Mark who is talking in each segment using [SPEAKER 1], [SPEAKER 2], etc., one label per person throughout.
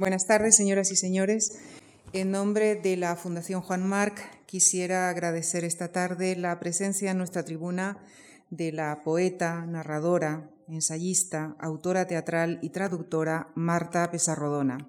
[SPEAKER 1] Buenas tardes, señoras y señores. En nombre de la Fundación Juan Marc, quisiera agradecer esta tarde la presencia en nuestra tribuna de la poeta, narradora, ensayista, autora teatral y traductora Marta Pesarrodona.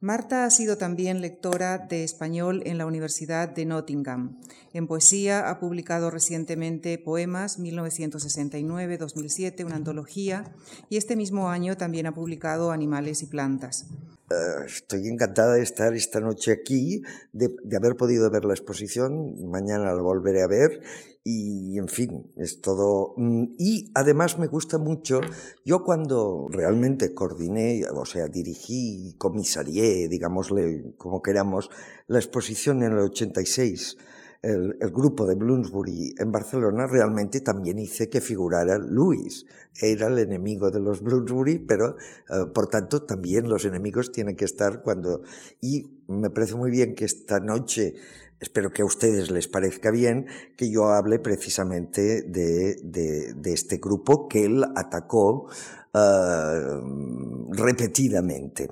[SPEAKER 1] Marta ha sido también lectora de español en la Universidad de Nottingham. En poesía ha publicado recientemente Poemas 1969-2007, una antología, y este mismo año también ha publicado Animales y Plantas.
[SPEAKER 2] Eh, estoy encantada de estar esta noche aquí, de, haber podido ver la exposición, mañana la volveré a ver y, en fin, es todo. Mm, y además me gusta mucho, yo cuando realmente coordiné, o sea, dirigí, comisarié, digámosle como queramos, la exposición en el 86, el, grupo de Bloomsbury en Barcelona, realmente también hice que figurara Luis. Era el enemigo de los Bloomsbury, pero eh, por tanto también los enemigos tienen que estar cuando... Y me parece muy bien que esta noche, espero que a ustedes les parezca bien, que yo hable precisamente de, de, este grupo que él atacó uh, repetidamente.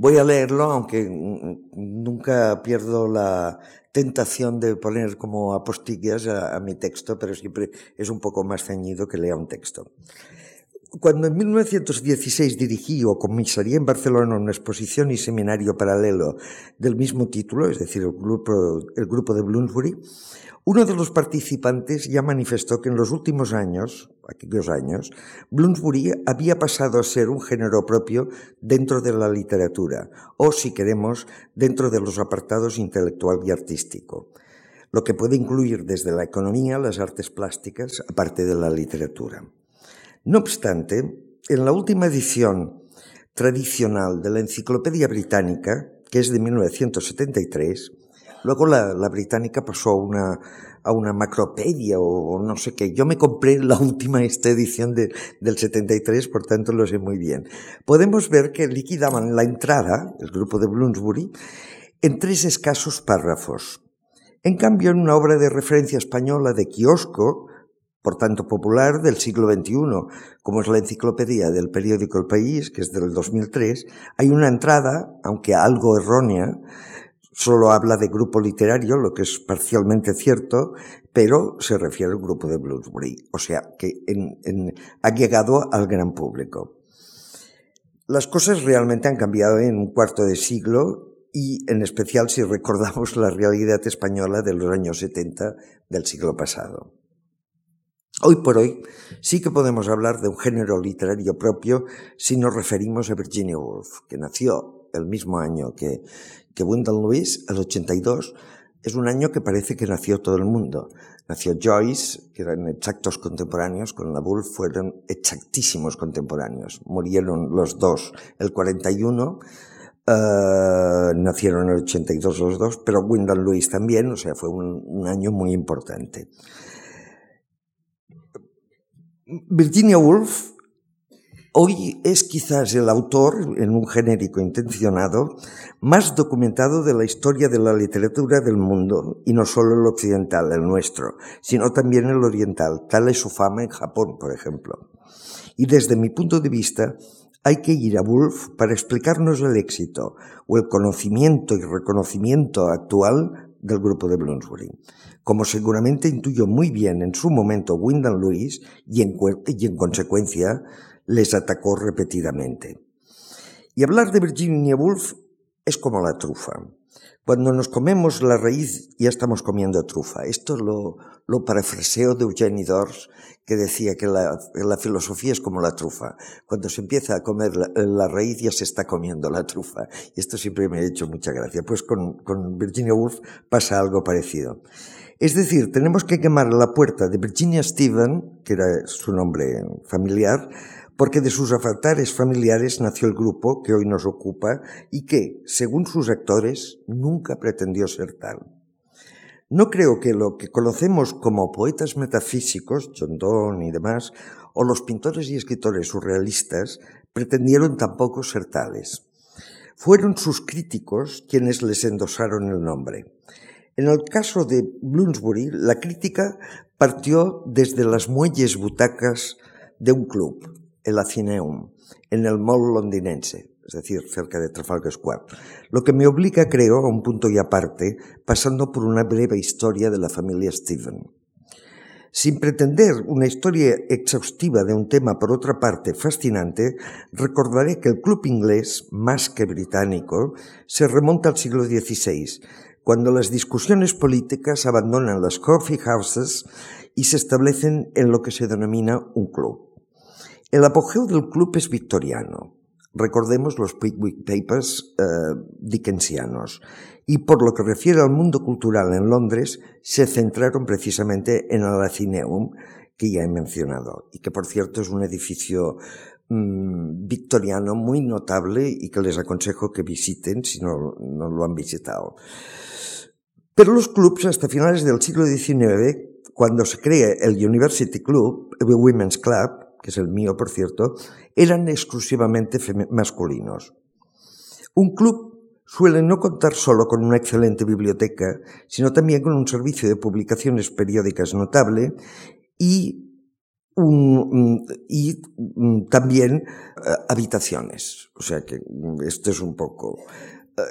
[SPEAKER 2] Voy a leerlo, aunque nunca pierdo la tentación de poner como apostillas a, mi texto, pero siempre es un poco más ceñido que lea un texto. Cuando en 1916 dirigí o comisaría en Barcelona una exposición y seminario paralelo del mismo título, es decir, el grupo, el grupo de Bloomsbury, uno de los participantes ya manifestó que en los últimos años, aquellos años, Bloomsbury había pasado a ser un género propio dentro de la literatura, o si queremos, dentro de los apartados intelectual y artístico, lo que puede incluir desde la economía, las artes plásticas, aparte de la literatura. No obstante, en la última edición tradicional de la Enciclopedia Británica, que es de 1973, Luego la, británica pasó a una, a una macropedia o, no sé qué. Yo me compré la última esta edición del 73, por tanto lo sé muy bien. Podemos ver que liquidaban la entrada, el grupo de Bloomsbury, en tres escasos párrafos. En cambio, en una obra de referencia española de kiosco, por tanto popular, del siglo XXI, como es la enciclopedia del periódico El País, que es del 2003, hay una entrada, aunque algo errónea, solo habla de grupo literario, lo que es parcialmente cierto, pero se refiere al grupo de Bloomsbury, o sea que ha llegado al gran público. Las cosas realmente han cambiado en un cuarto de siglo y en especial si recordamos la realidad española de los años 70 del siglo pasado. Hoy por hoy sí que podemos hablar de un género literario propio si nos referimos a Virginia Woolf, que nació el mismo año que, que Wyndham Lewis, el 82, es un año que parece que nació todo el mundo. Nació Joyce, que eran exactos contemporáneos, con la Woolf fueron exactísimos contemporáneos. Murieron los dos el 41, eh, nacieron el 82 los dos, pero Wyndham Lewis también, o sea, fue un año muy importante. Virginia Woolf hoy es quizás el autor, en un genérico intencionado, más documentado de la historia de la literatura del mundo, y no solo el occidental, el nuestro, sino también el oriental, tal es su fama en Japón, por ejemplo. Y desde mi punto de vista, hay que ir a Woolf para explicarnos el éxito o el conocimiento y reconocimiento actual del grupo de Bloomsbury como seguramente intuyó muy bien en su momento Wyndham Lewis y en, y en consecuencia les atacó repetidamente. Y hablar de Virginia Woolf es como la trufa. Cuando nos comemos la raíz ya estamos comiendo trufa. Esto lo, lo parafraseo de Eugenie Dors, que decía que la, filosofía es como la trufa. Cuando se empieza a comer la, raíz ya se está comiendo la trufa. Y esto siempre me ha hecho mucha gracia. Pues con, con Virginia Woolf pasa algo parecido. Es decir, tenemos que quemar la puerta de Virginia Stephen, que era su nombre familiar, porque de sus avatares familiares nació el grupo que hoy nos ocupa y que, según sus actores, nunca pretendió ser tal. No creo que lo que conocemos como poetas metafísicos, John Donne y demás, o los pintores y escritores surrealistas, pretendieron tampoco ser tales. Fueron sus críticos quienes les endosaron el nombre. En el caso de Bloomsbury, la crítica partió desde las muelles butacas de un club, el Athenaeum, en el mall londinense, es decir, cerca de Trafalgar Square, lo que me obliga, creo, a un punto y aparte, pasando por una breve historia de la familia Stephen. Sin pretender una historia exhaustiva de un tema, por otra parte, fascinante, recordaré que el club inglés, más que británico, se remonta al siglo XVI, cuando las discusiones políticas abandonan las coffee houses y se establecen en lo que se denomina un club. El apogeo del club es victoriano. Recordemos los Pickwick Papers eh, dickensianos. Y por lo que refiere al mundo cultural en Londres, se centraron precisamente en el Athenaeum, que ya he mencionado, y que por cierto es un edificio mmm, victoriano muy notable y que les aconsejo que visiten si no, no lo han visitado. Pero los clubs hasta finales del siglo XIX, cuando se crea el University Club, el Women's Club, que es el mío por cierto, eran exclusivamente masculinos. Un club suele no contar solo con una excelente biblioteca, sino también con un servicio de publicaciones periódicas notable y, un, y también uh, habitaciones. O sea que esto es un poco.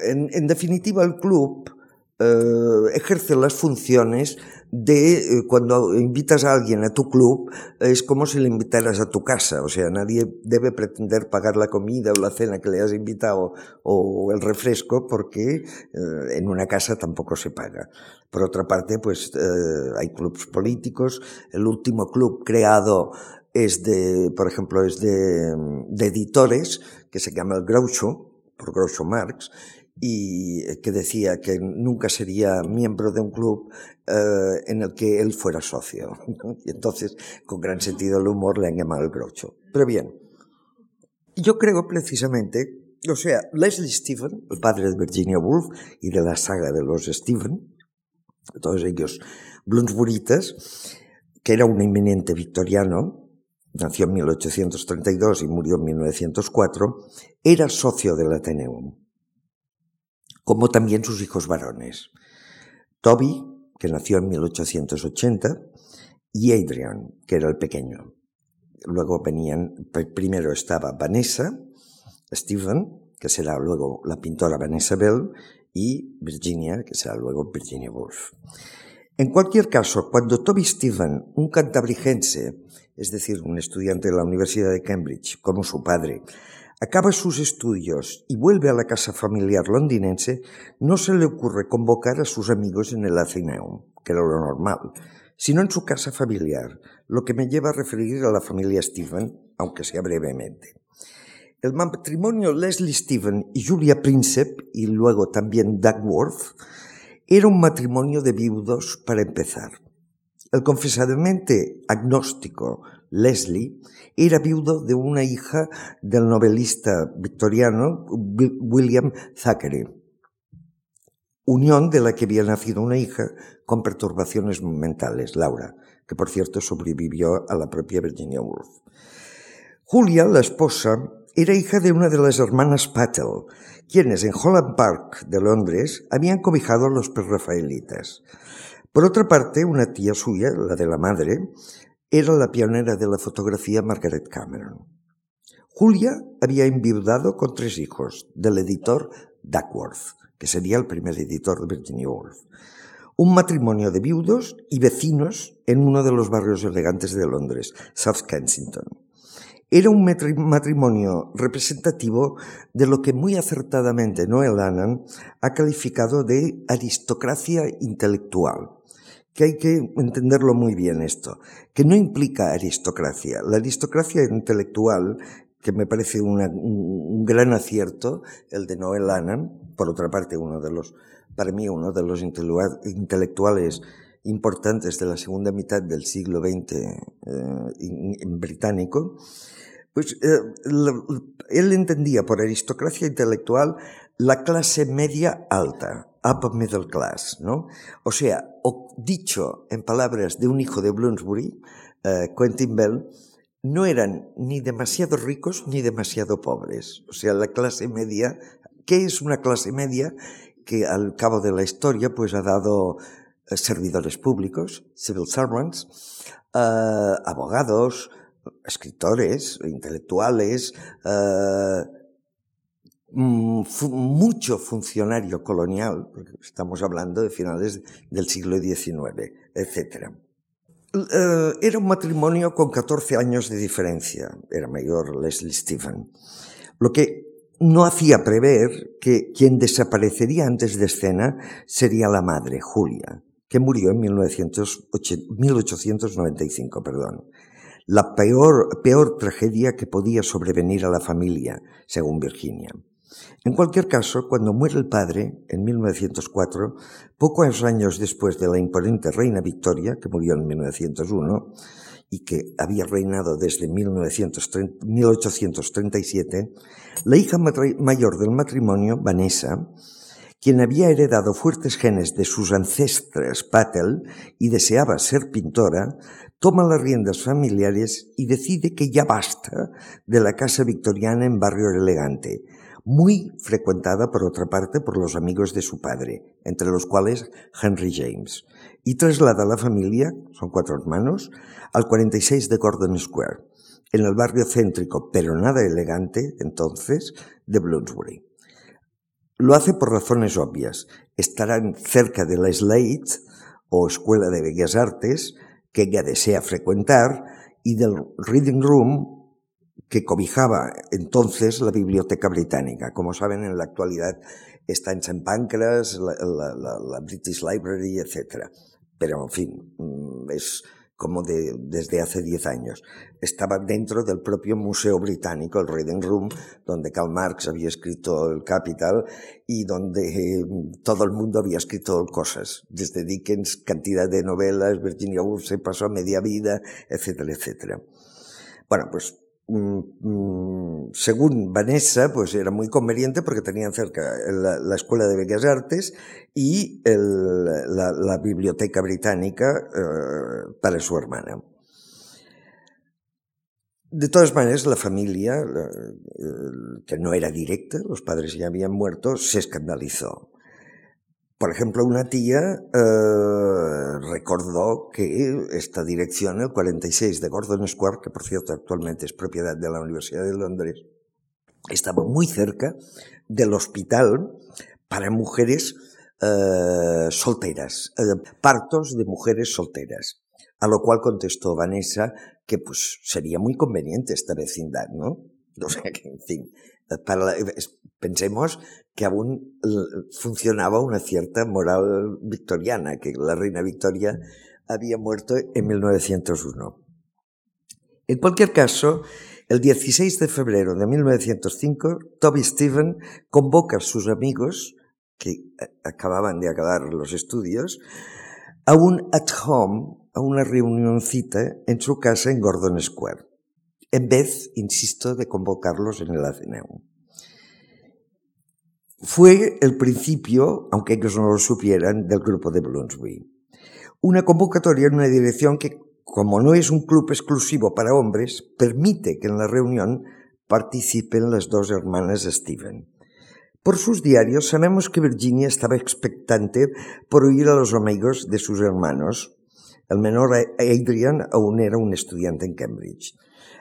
[SPEAKER 2] En, en definitiva, el club uh, ejerce las funciones de eh, cuando invitas a alguien a tu club, es como si le invitaras a tu casa, o sea, nadie debe pretender pagar la comida o la cena que le has invitado o el refresco porque eh, en una casa tampoco se paga. Por otra parte, pues eh, hay clubs políticos, el último club creado es de, por ejemplo, es de, de editores, que se llama el Groucho, por Groucho Marx, y que decía que nunca sería miembro de un club eh, en el que él fuera socio. Y entonces, con gran sentido del humor, le han llamado el Groucho. Pero bien, yo creo precisamente, o sea, Leslie Stephen, el padre de Virginia Woolf y de la saga de los Stephen, todos ellos Bloomsburitas, que era un eminente victoriano, nació en 1832 y murió en 1904, era socio del Ateneum como también sus hijos varones. Toby, que nació en 1880, y Adrian, que era el pequeño. Luego venían, primero estaba Vanessa, Stephen, que será luego la pintora Vanessa Bell, y Virginia, que será luego Virginia Woolf. En cualquier caso, cuando Toby Stephen, un cantabrigense, es decir, un estudiante de la Universidad de Cambridge, como su padre, acaba sus estudios y vuelve a la casa familiar londinense, no se le ocurre convocar a sus amigos en el Athenaeum, que era lo normal, sino en su casa familiar, lo que me lleva a referir a la familia Stephen, aunque sea brevemente. El matrimonio Leslie Stephen y Julia Princep, y luego también Duckworth, era un matrimonio de viudos para empezar. El confesadamente agnóstico Leslie era viudo de una hija del novelista victoriano William Thackeray, unión de la que había nacido una hija con perturbaciones mentales, Laura, que por cierto sobrevivió a la propia Virginia Woolf. Julia, la esposa, era hija de una de las hermanas Patel, quienes en Holland Park de Londres habían cobijado a los prerrafaelitas. Por otra parte, una tía suya, la de la madre, era la pionera de la fotografía Margaret Cameron. Julia había enviudado con tres hijos del editor Duckworth, que sería el primer editor de Virginia Woolf. Un matrimonio de viudos y vecinos en uno de los barrios elegantes de Londres, South Kensington. Era un matrimonio representativo de lo que muy acertadamente Noel Annan ha calificado de aristocracia intelectual que hay que entenderlo muy bien esto, que no implica aristocracia. La aristocracia intelectual, que me parece un, gran acierto, el de Noel Annan, por otra parte, uno de los, para mí, uno de los intelectuales importantes de la segunda mitad del siglo XX eh, británico, pues eh, él entendía por aristocracia intelectual la clase media alta, upper middle class, ¿no? O sea, dicho en palabras de un hijo de Bloomsbury, uh, Quentin Bell, no eran ni demasiado ricos ni demasiado pobres. O sea, la clase media, ¿qué es una clase media? Que al cabo de la historia, pues ha dado uh, servidores públicos, civil servants, uh, abogados, escritores, intelectuales, eh, mucho funcionario colonial, estamos hablando de finales del siglo XIX, etc. Eh, era un matrimonio con 14 años de diferencia, era mayor Leslie Stephen, lo que no hacía prever que quien desaparecería antes de escena sería la madre, Julia, que murió en 1895. Perdón. La peor, peor tragedia que podía sobrevenir a la familia, según Virginia. En cualquier caso, cuando muere el padre, en 1904, pocos años después de la imponente reina Victoria, que murió en 1901, y que había reinado desde 1837, la hija mayor del matrimonio, Vanessa, quien había heredado fuertes genes de sus ancestras Patel y deseaba ser pintora, toma las riendas familiares y decide que ya basta de la casa victoriana en barrio elegante, muy frecuentada por otra parte por los amigos de su padre, entre los cuales Henry James, y traslada a la familia, son cuatro hermanos, al 46 de Gordon Square, en el barrio céntrico, pero nada elegante entonces, de Bloomsbury. Lo hace por razones obvias. Estarán cerca de la Slade, o Escuela de Bellas Artes, que ella desea frecuentar, y del Reading Room, que cobijaba entonces la Biblioteca Británica. Como saben, en la actualidad está en St. Pancras, la, British Library, etc. Pero, en fin, mm, es como de, desde hace 10 años. Estaba dentro del propio Museo Británico, el Reading Room, donde Karl Marx había escrito el Capital y donde mm, todo el mundo había escrito cosas, desde Dickens, cantidad de novelas, Virginia Woolf se pasó a media vida, etcétera, etcétera. Bueno, pues según Vanessa, pues era muy conveniente porque tenían cerca la, Escuela de Bellas Artes y la, Biblioteca Británica eh, para su hermana. De todas maneras, la familia, que no era directa, los padres ya habían muerto, se escandalizó. Por ejemplo, una tía eh, recordó que esta dirección, el 46 de Gordon Square, que por cierto actualmente es propiedad de la Universidad de Londres, estaba muy cerca del hospital para mujeres eh, solteras, eh, partos de mujeres solteras. A lo cual contestó Vanessa que pues sería muy conveniente esta vecindad, ¿no? O sea que, en fin, pensemos que aún funcionaba una cierta moral victoriana, que la reina Victoria había muerto en 1901. En cualquier caso, el 16 de febrero de 1905, Toby Stephen convoca a sus amigos, que acababan de acabar los estudios, a un at home, a una reunioncita en su casa en Gordon Square, en vez, insisto, de convocarlos en el. Fue el principio, aunque ellos no lo supieran, del grupo de Bloomsbury. Una convocatoria en una dirección que, como no es un club exclusivo para hombres, permite que en la reunión participen las dos hermanas de Stephen. Por sus diarios sabemos que Virginia estaba expectante por oír a los amigos de sus hermanos. El menor Adrian aún era un estudiante en Cambridge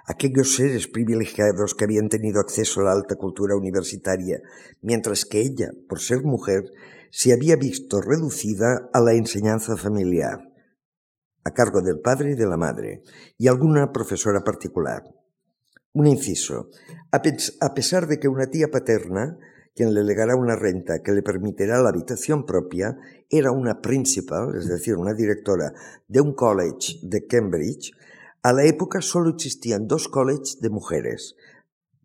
[SPEAKER 2] aquellos seres privilegiados que habían tenido acceso a la alta cultura universitaria, mientras que ella, por ser mujer, se había visto reducida a la enseñanza familiar, a cargo del padre y de la madre, y alguna profesora particular. Un inciso. A pesar de que una tía paterna, quien le legará una renta que le permitirá la habitación propia, era una principal, es decir, una directora de un college de Cambridge, a la época solo existían dos colleges de mujeres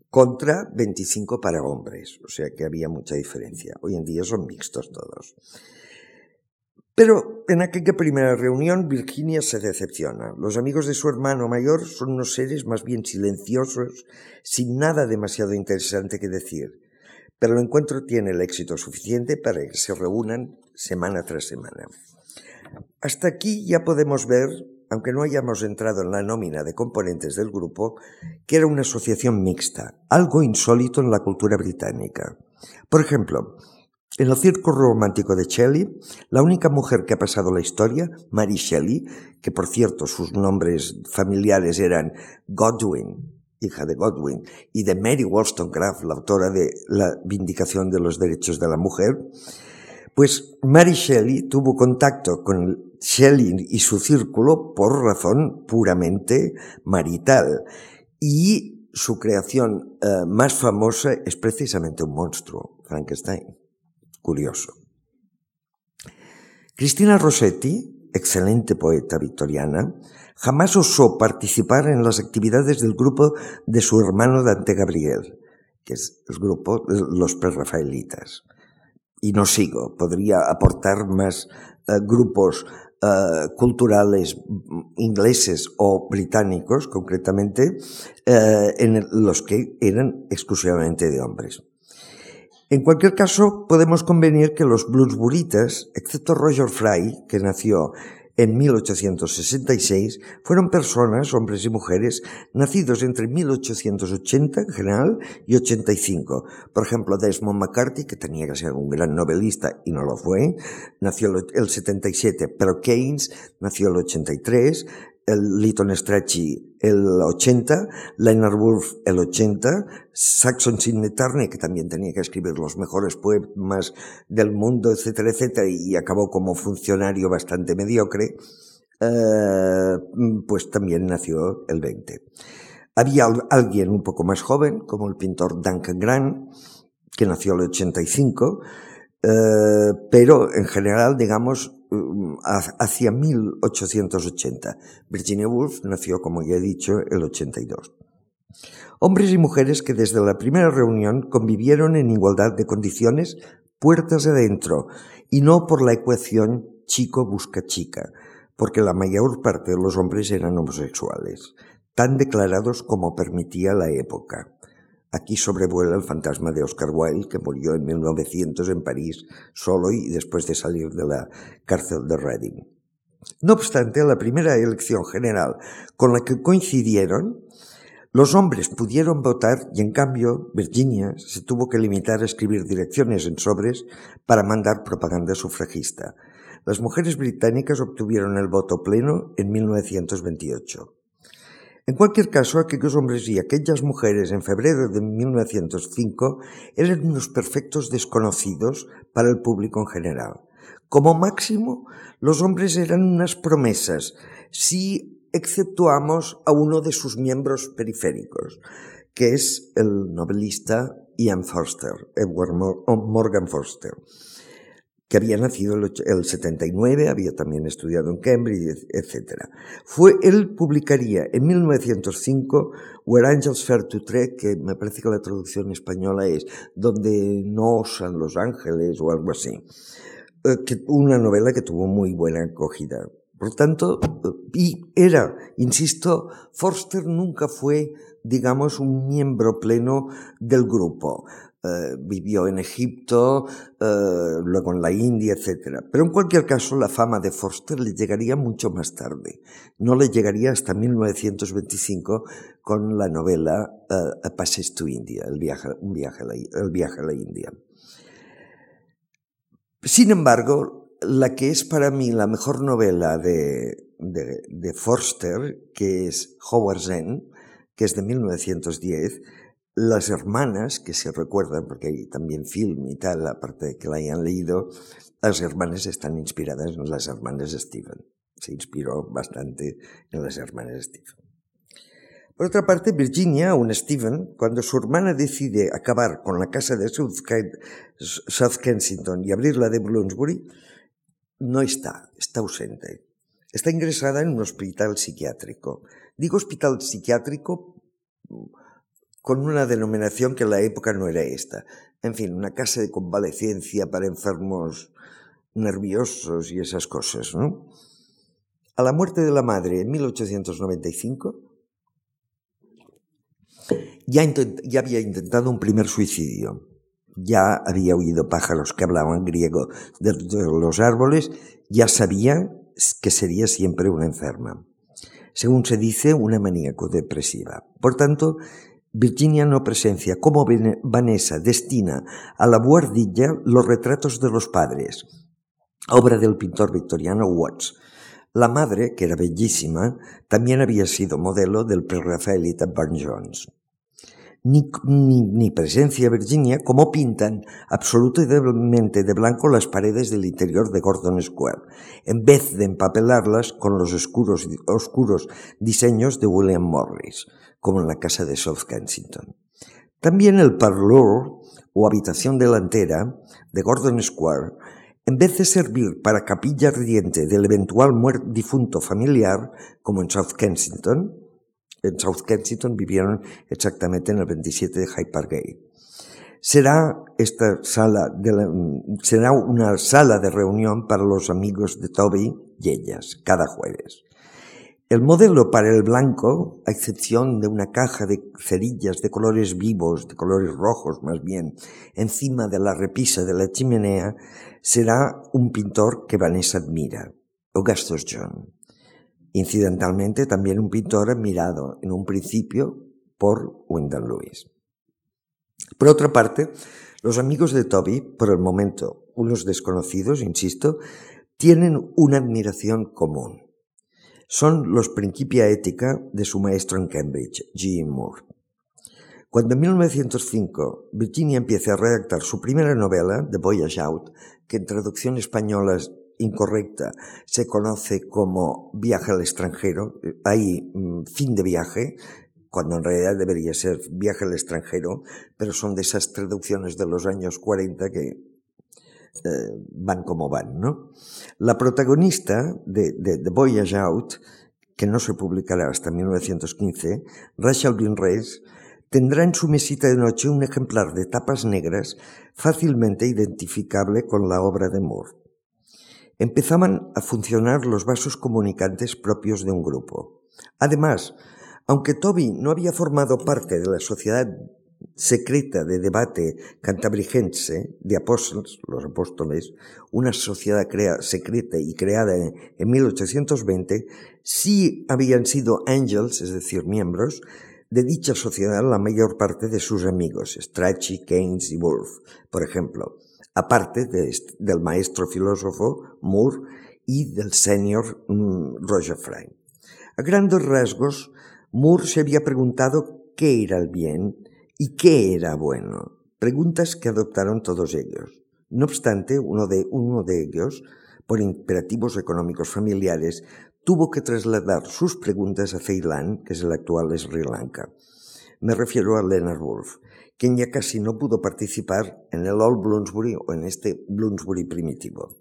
[SPEAKER 2] contra 25 para hombres, o sea que había mucha diferencia. Hoy en día son mixtos todos. Pero en aquella primera reunión Virginia se decepciona. Los amigos de su hermano mayor son unos seres más bien silenciosos, sin nada demasiado interesante que decir. Pero el encuentro tiene el éxito suficiente para que se reúnan semana tras semana. Hasta aquí ya podemos ver aunque no hayamos entrado en la nómina de componentes del grupo, que era una asociación mixta, algo insólito en la cultura británica. Por ejemplo, En el circo romántico de Shelley, la única mujer que ha pasado la historia, Mary Shelley, que por cierto sus nombres familiares eran Godwin, hija de Godwin, y de Mary Wollstonecraft, la autora de La Vindicación de los Derechos de la Mujer, pues Mary Shelley tuvo contacto con Shelley y su círculo por razón puramente marital. Y su creación eh, más famosa es precisamente un monstruo, Frankenstein. Curioso. Cristina Rossetti, excelente poeta victoriana, jamás osó participar en las actividades del grupo de su hermano Dante Gabriel, que es el grupo de los prerrafaelitas. Y no sigo, podría aportar más eh, grupos eh, culturales ingleses o británicos, concretamente, eh, en los que eran exclusivamente de hombres. En cualquier caso, podemos convenir que los bluesburitas, excepto Roger Fry, que nació en 1866 fueron personas, hombres y mujeres, nacidos entre 1880 en general y 85. Por ejemplo, Desmond McCarthy, que tenía que ser un gran novelista y no lo fue, nació el 77, pero Keynes nació el 83, el Lytton Strachey el 80, Leonard Woolf el 80, Saxon Sidney Turner, que también tenía que escribir los mejores poemas del mundo, etcétera, etcétera, y acabó como funcionario bastante mediocre, eh, pues también nació el 20. Había alguien un poco más joven, como el pintor Duncan Grant, que nació el 85, eh, pero en general, digamos, hacia 1880. Virginia Woolf nació, como ya he dicho, el 82. Hombres y mujeres que desde la primera reunión convivieron en igualdad de condiciones, puertas adentro, y no por la ecuación chico busca chica, porque la mayor parte de los hombres eran homosexuales, tan declarados como permitía la época. Aquí sobrevuela el fantasma de Oscar Wilde, que murió en 1900 en París, solo y después de salir de la cárcel de Reading. No obstante, la primera elección general con la que coincidieron, los hombres pudieron votar y en cambio Virginia se tuvo que limitar a escribir direcciones en sobres para mandar propaganda sufragista. Las mujeres británicas obtuvieron el voto pleno en 1928. En cualquier caso, aquellos hombres y aquellas mujeres en febrero de 1905 eran unos perfectos desconocidos para el público en general. Como máximo, los hombres eran unas promesas, si exceptuamos a uno de sus miembros periféricos, que es el novelista Ian Forster, Edward Morgan Forster que había nacido el, el 79, había también estudiado en Cambridge, etc. Fue, él publicaría en 1905 Where Angels Fair to Tread, que me parece que la traducción española es Donde no osan los ángeles o algo así. Eh, que, una novela que tuvo muy buena acogida. Por tanto, y era, insisto, Forster nunca fue, digamos, un miembro pleno del grupo. Eh, vivió en Egipto, eh, luego en la India, etc. Pero en cualquier caso, la fama de Forster le llegaría mucho más tarde. No le llegaría hasta 1925 con la novela uh, A Passage to India, el viaje, un viaje, a la, viaje a la India. Sin embargo, la que es para mí la mejor novela de, de, de Forster, que es Howard Zen, que es de 1910, las hermanas, que se recuerdan, porque hay también film y tal, aparte de que la hayan leído, las hermanas están inspiradas en las hermanas Stephen. Se inspiró bastante en las hermanas Stephen. Por otra parte, Virginia, un Stephen, cuando su hermana decide acabar con la casa de South Kensington y abrir la de Bloomsbury, no está, está ausente. Está ingresada en un hospital psiquiátrico. Digo hospital psiquiátrico con una denominación que en la época no era esta. En fin, una casa de convalecencia para enfermos nerviosos y esas cosas. A la muerte de la madre en 1895, ya, ya había intentado un primer suicidio. Ya había oído pájaros que hablaban griego de los árboles, ya sabía que sería siempre una enferma. Según se dice, una maníaco depresiva. Por tanto, Virginia no presencia cómo Vanessa destina a la buhardilla los retratos de los padres, obra del pintor victoriano Watts. La madre, que era bellísima, también había sido modelo del prerrafaelita Burne Jones. Ni, ni, presencia Virginia como pintan absolutamente de blanco las paredes del interior de Gordon Square, en vez de empapelarlas con los oscuros, oscuros diseños de William Morris, como en la casa de South Kensington. También el parlour o habitación delantera de Gordon Square en vez de servir para capilla ardiente del eventual difunto familiar, como en South Kensington, en South Kensington vivieron exactamente en el 27 de Hyde Park Gate. Será esta sala de será una sala de reunión para los amigos de Toby y ellas cada jueves. El modelo para el blanco, a excepción de una caja de cerillas de colores vivos, de colores rojos más bien, encima de la repisa de la chimenea, será un pintor que Vanessa admira, Augustus John. Incidentalmente también un pintor admirado en un principio por Wyndham Lewis. Por otra parte, los amigos de Toby, por el momento unos desconocidos, insisto, tienen una admiración común. Son los Principia Ética de su maestro en Cambridge, G. Moore. Cuando en 1905 Virginia empieza a redactar su primera novela, The Voyage Out, que en traducción española incorrecta se conoce como viaje al extranjero, hay mm, fin de viaje, cuando en realidad debería ser viaje al extranjero, pero son de esas traducciones de los años 40 que eh, van como van, ¿no? La protagonista de, The Voyage Out, que no se publicará hasta 1915, Rachel Bean Reyes, tendrá en su mesita de noche un ejemplar de tapas negras fácilmente identificable con la obra de Moore. Empezaban a funcionar los vasos comunicantes propios de un grupo. Además, aunque Toby no había formado parte de la sociedad secreta de debate cantabrigense de apóstoles, los apóstoles, una sociedad secreta y creada en, en 1820, sí habían sido angels, es decir, miembros, de dicha sociedad la mayor parte de sus amigos, Strachey, Keynes y Wolf, por ejemplo, aparte del maestro filósofo Moore y del señor mm, Roger Fry. A grandes rasgos, Moore se había preguntado qué era el bien y qué era bueno, preguntas que adoptaron todos ellos. No obstante, uno de, uno de ellos, por imperativos económicos familiares, tuvo que trasladar sus preguntas a Ceilán, que es el actual Sri Lanka. Me refiero a Leonard Woolf, quien ya casi no pudo participar en el Old Bloomsbury o en este Bloomsbury primitivo,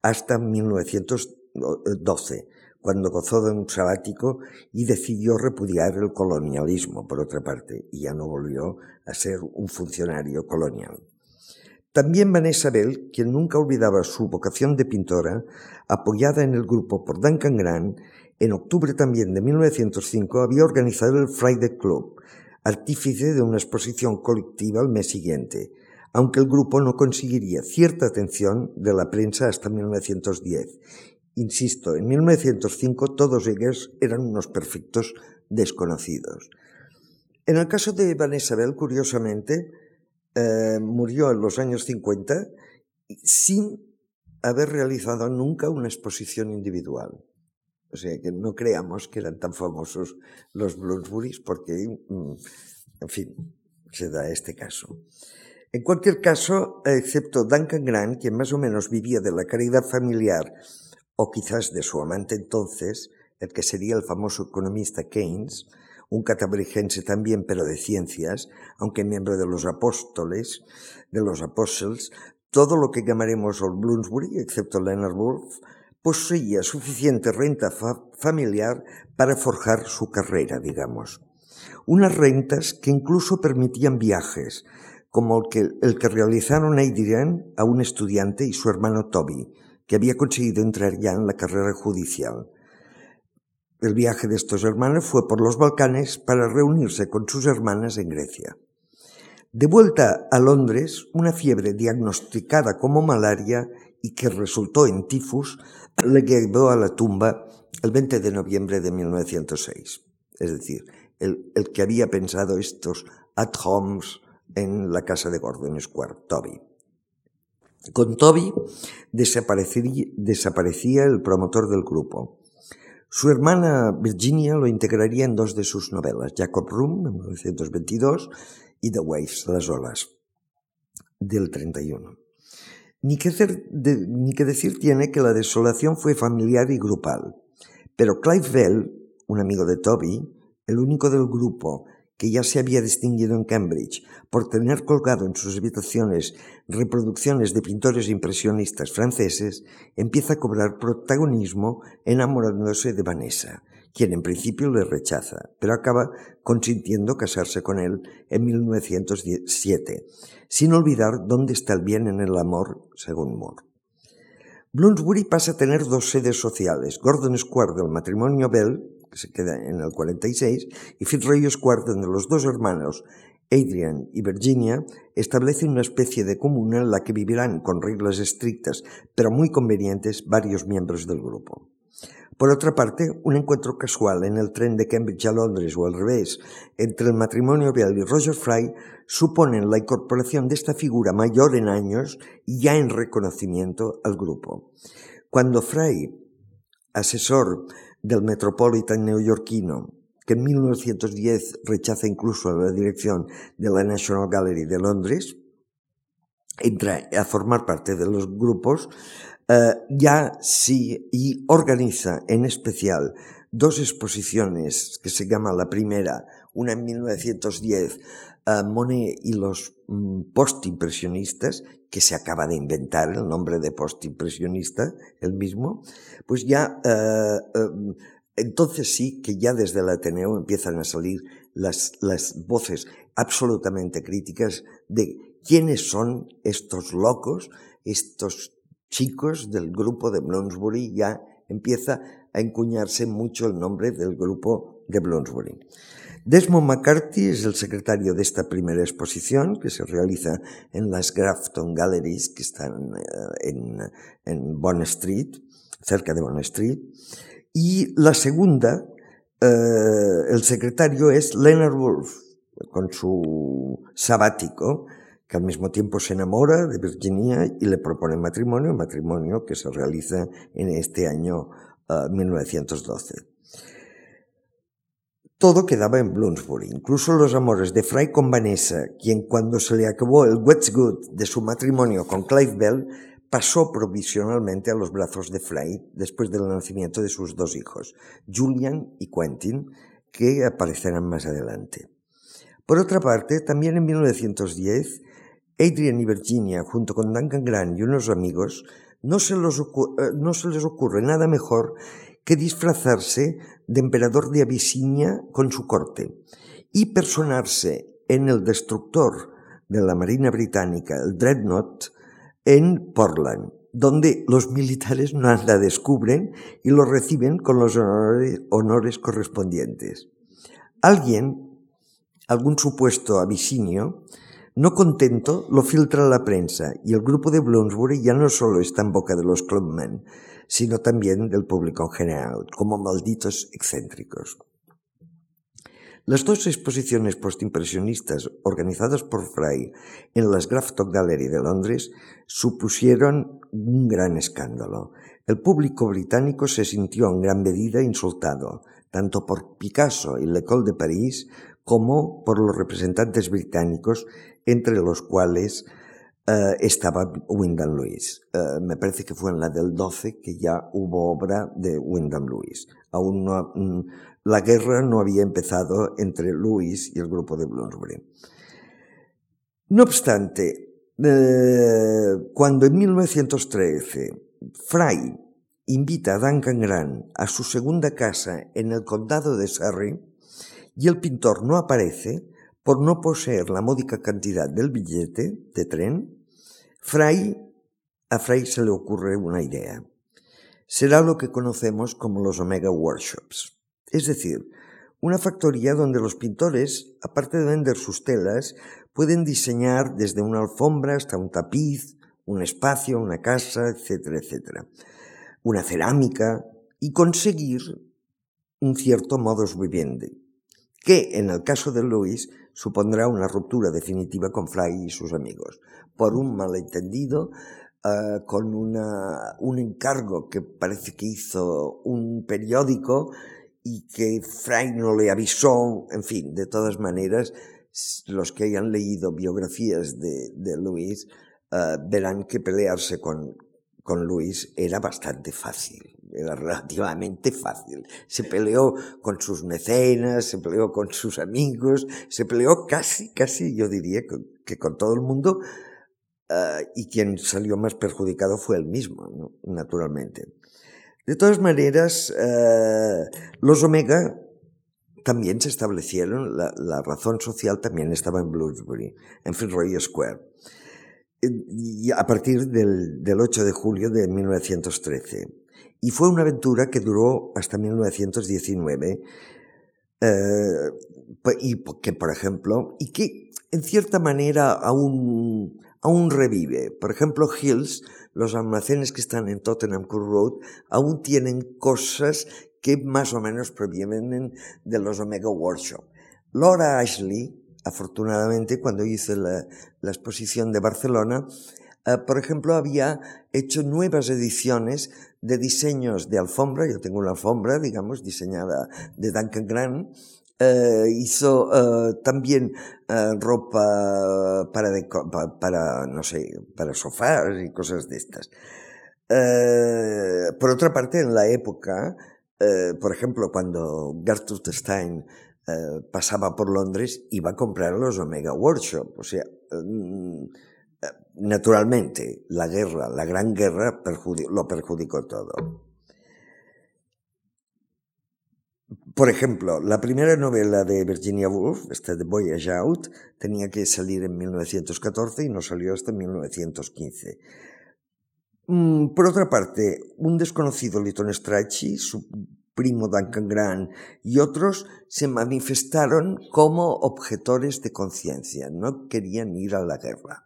[SPEAKER 2] hasta 1912, cuando gozó de un sabático y decidió repudiar el colonialismo, por otra parte, y ya no volvió a ser un funcionario colonial. También Vanessa Bell, quien nunca olvidaba su vocación de pintora, apoyada en el grupo por Duncan Grant, en octubre también de 1905 había organizado el Friday Club, artífice de una exposición colectiva al mes siguiente, aunque el grupo no conseguiría cierta atención de la prensa hasta 1910. Insisto, en 1905 todos ellos eran unos perfectos desconocidos. En el caso de Vanessa Bell, curiosamente, eh, murió en los años 50 sin haber realizado nunca una exposición individual. O sea que no creamos que eran tan famosos los Bloomsburys porque, mm, en fin, se da este caso. En cualquier caso, excepto Duncan Grant, quien más o menos vivía de la caridad familiar, o quizás de su amante entonces, el que sería el famoso economista Keynes, un catabrigense también, pero de ciencias, aunque miembro de los apóstoles, de los apóstoles, todo lo que llamaremos Old Bloomsbury, excepto Leonard Woolf, poseía suficiente renta familiar para forjar su carrera, digamos. Unas rentas que incluso permitían viajes, como el que, el que realizaron Adrian a un estudiante y su hermano Toby, que había conseguido entrar ya en la carrera judicial. El viaje de estos hermanos fue por los Balcanes para reunirse con sus hermanas en Grecia. De vuelta a Londres, una fiebre diagnosticada como malaria y que resultó en tifus le llevó a la tumba el 20 de noviembre de 1906. Es decir, el, que había pensado estos at-homes en la casa de Gordon Square, Toby. Con Toby desaparecía el promotor del grupo. Su hermana Virginia lo integraría en dos de sus novelas, Jacob Room, en 1922, y The Waves, Las olas, del 31. Ni que, ni que decir tiene que la desolación fue familiar y grupal. Pero Clive Bell, un amigo de Toby, el único del grupo que ya se había distinguido en Cambridge por tener colgado en sus habitaciones reproducciones de pintores impresionistas franceses, empieza a cobrar protagonismo enamorándose de Vanessa, quien en principio le rechaza, pero acaba consintiendo casarse con él en 1907, sin olvidar dónde está el bien en el amor, según Moore. Bloomsbury pasa a tener dos sedes sociales, Gordon Square del matrimonio Bell, se queda en el 46, y Fitzroy Square, donde los dos hermanos, Adrian y Virginia, establecen una especie de comuna en la que vivirán con reglas estrictas, pero muy convenientes, varios miembros del grupo. Por otra parte, un encuentro casual en el tren de Cambridge a Londres o al revés entre el matrimonio Bell y Roger Fry suponen la incorporación de esta figura mayor en años y ya en reconocimiento al grupo. Cuando Fry, asesor del Metropolitan neoyorquino, que en 1910 rechaza incluso la dirección de la National Gallery de Londres, entra a formar parte de los grupos, eh, ya sí y organiza en especial dos exposiciones que se llama la primera, una en 1910, Monet y los mm, postimpresionistas, que se acaba de inventar el nombre de postimpresionista, el mismo, pues ya, uh, uh, entonces sí que ya desde el Ateneo empiezan a salir las, las voces absolutamente críticas de quiénes son estos locos, estos chicos del grupo de Bloomsbury, ya empieza a encuñarse mucho el nombre del grupo de Bloomsbury. Desmond McCarthy es el secretario de esta primera exposición que se realiza en las Grafton Galleries que están eh, en, en Bond Street, cerca de Bond Street. Y la segunda, eh, el secretario es Leonard Wolf, con su sabático, que al mismo tiempo se enamora de Virginia y le propone matrimonio, matrimonio que se realiza en este año 1912. Eh, todo quedaba en Bloomsbury, incluso los amores de Fry con Vanessa, quien cuando se le acabó el what's good de su matrimonio con Clive Bell, pasó provisionalmente a los brazos de Fry después del nacimiento de sus dos hijos, Julian y Quentin, que aparecerán más adelante. Por otra parte, también en 1910, Adrian y Virginia, junto con Duncan Grant y unos amigos, no se, eh, no se les ocurre nada mejor que disfrazarse de emperador de Abisinia con su corte y personarse en el destructor de la Marina Británica, el Dreadnought, en Portland, donde los militares no la descubren y lo reciben con los honores, honores correspondientes. Alguien, algún supuesto abisinio, no contento, lo filtra la prensa y el grupo de Bloomsbury ya no solo está en boca de los clubmen, sino también del público en general, como malditos excéntricos. Las dos exposiciones postimpresionistas organizadas por Fry en las Grafton Gallery de Londres supusieron un gran escándalo. El público británico se sintió en gran medida insultado, tanto por Picasso y L'École de París como por los representantes británicos, entre los cuales Uh, estaba Wyndham Lewis. Uh, me parece que fue en la del 12 que ya hubo obra de Wyndham Lewis. Aún no, mm, la guerra no había empezado entre Lewis y el grupo de Bloomsbury. No obstante, uh, cuando en 1913 Fry invita a Duncan Grant a su segunda casa en el condado de Surrey y el pintor no aparece, por no poseer la módica cantidad del billete de tren, Fray, a Fray se le ocurre una idea. Será lo que conocemos como los Omega Workshops, es decir, una factoría donde los pintores, aparte de vender sus telas, pueden diseñar desde una alfombra hasta un tapiz, un espacio, una casa, etcétera, etcétera, una cerámica y conseguir un cierto modus vivendi, que en el caso de Luis supondrá una ruptura definitiva con Fry y sus amigos, por un malentendido, uh, con una, un encargo que parece que hizo un periódico y que Fry no le avisó, en fin, de todas maneras, los que hayan leído biografías de, de Luis uh, verán que pelearse con, con Luis era bastante fácil era relativamente fácil. Se peleó con sus mecenas, se peleó con sus amigos, se peleó casi, casi, yo diría que, con todo el mundo, uh, y quien salió más perjudicado fue él mismo, naturalmente. De todas maneras, uh, los Omega también se establecieron, la, la, razón social también estaba en Bloomsbury, en Fitzroy Square, y a partir del, del 8 de julio de 1913. Y fue una aventura que duró hasta 1919 eh, y que, por ejemplo, y que en cierta manera aún, aún revive. Por ejemplo, Hills, los almacenes que están en Tottenham Court Road, aún tienen cosas que más o menos provienen de los Omega Workshop. Laura Ashley, afortunadamente, cuando hice la, la exposición de Barcelona, eh, por ejemplo, había hecho nuevas ediciones de diseños de alfombra. Yo tengo una alfombra, digamos, diseñada de Duncan Grant. Eh, hizo eh, también ropa para, para, no sé, para sofás y cosas de estas. por otra parte, en la época, por ejemplo, cuando Gertrude Stein pasaba por Londres, iba a comprar los Omega Workshop. O sea, mm, Naturalmente, la guerra, la gran guerra, lo perjudicó todo. Por ejemplo, la primera novela de Virginia Woolf, esta de Voyage Out, tenía que salir en 1914 y no salió hasta 1915. Mm, por otra parte, un desconocido Lytton Strachey, su primo Duncan Grant y otros se manifestaron como objetores de conciencia, no querían ir a la guerra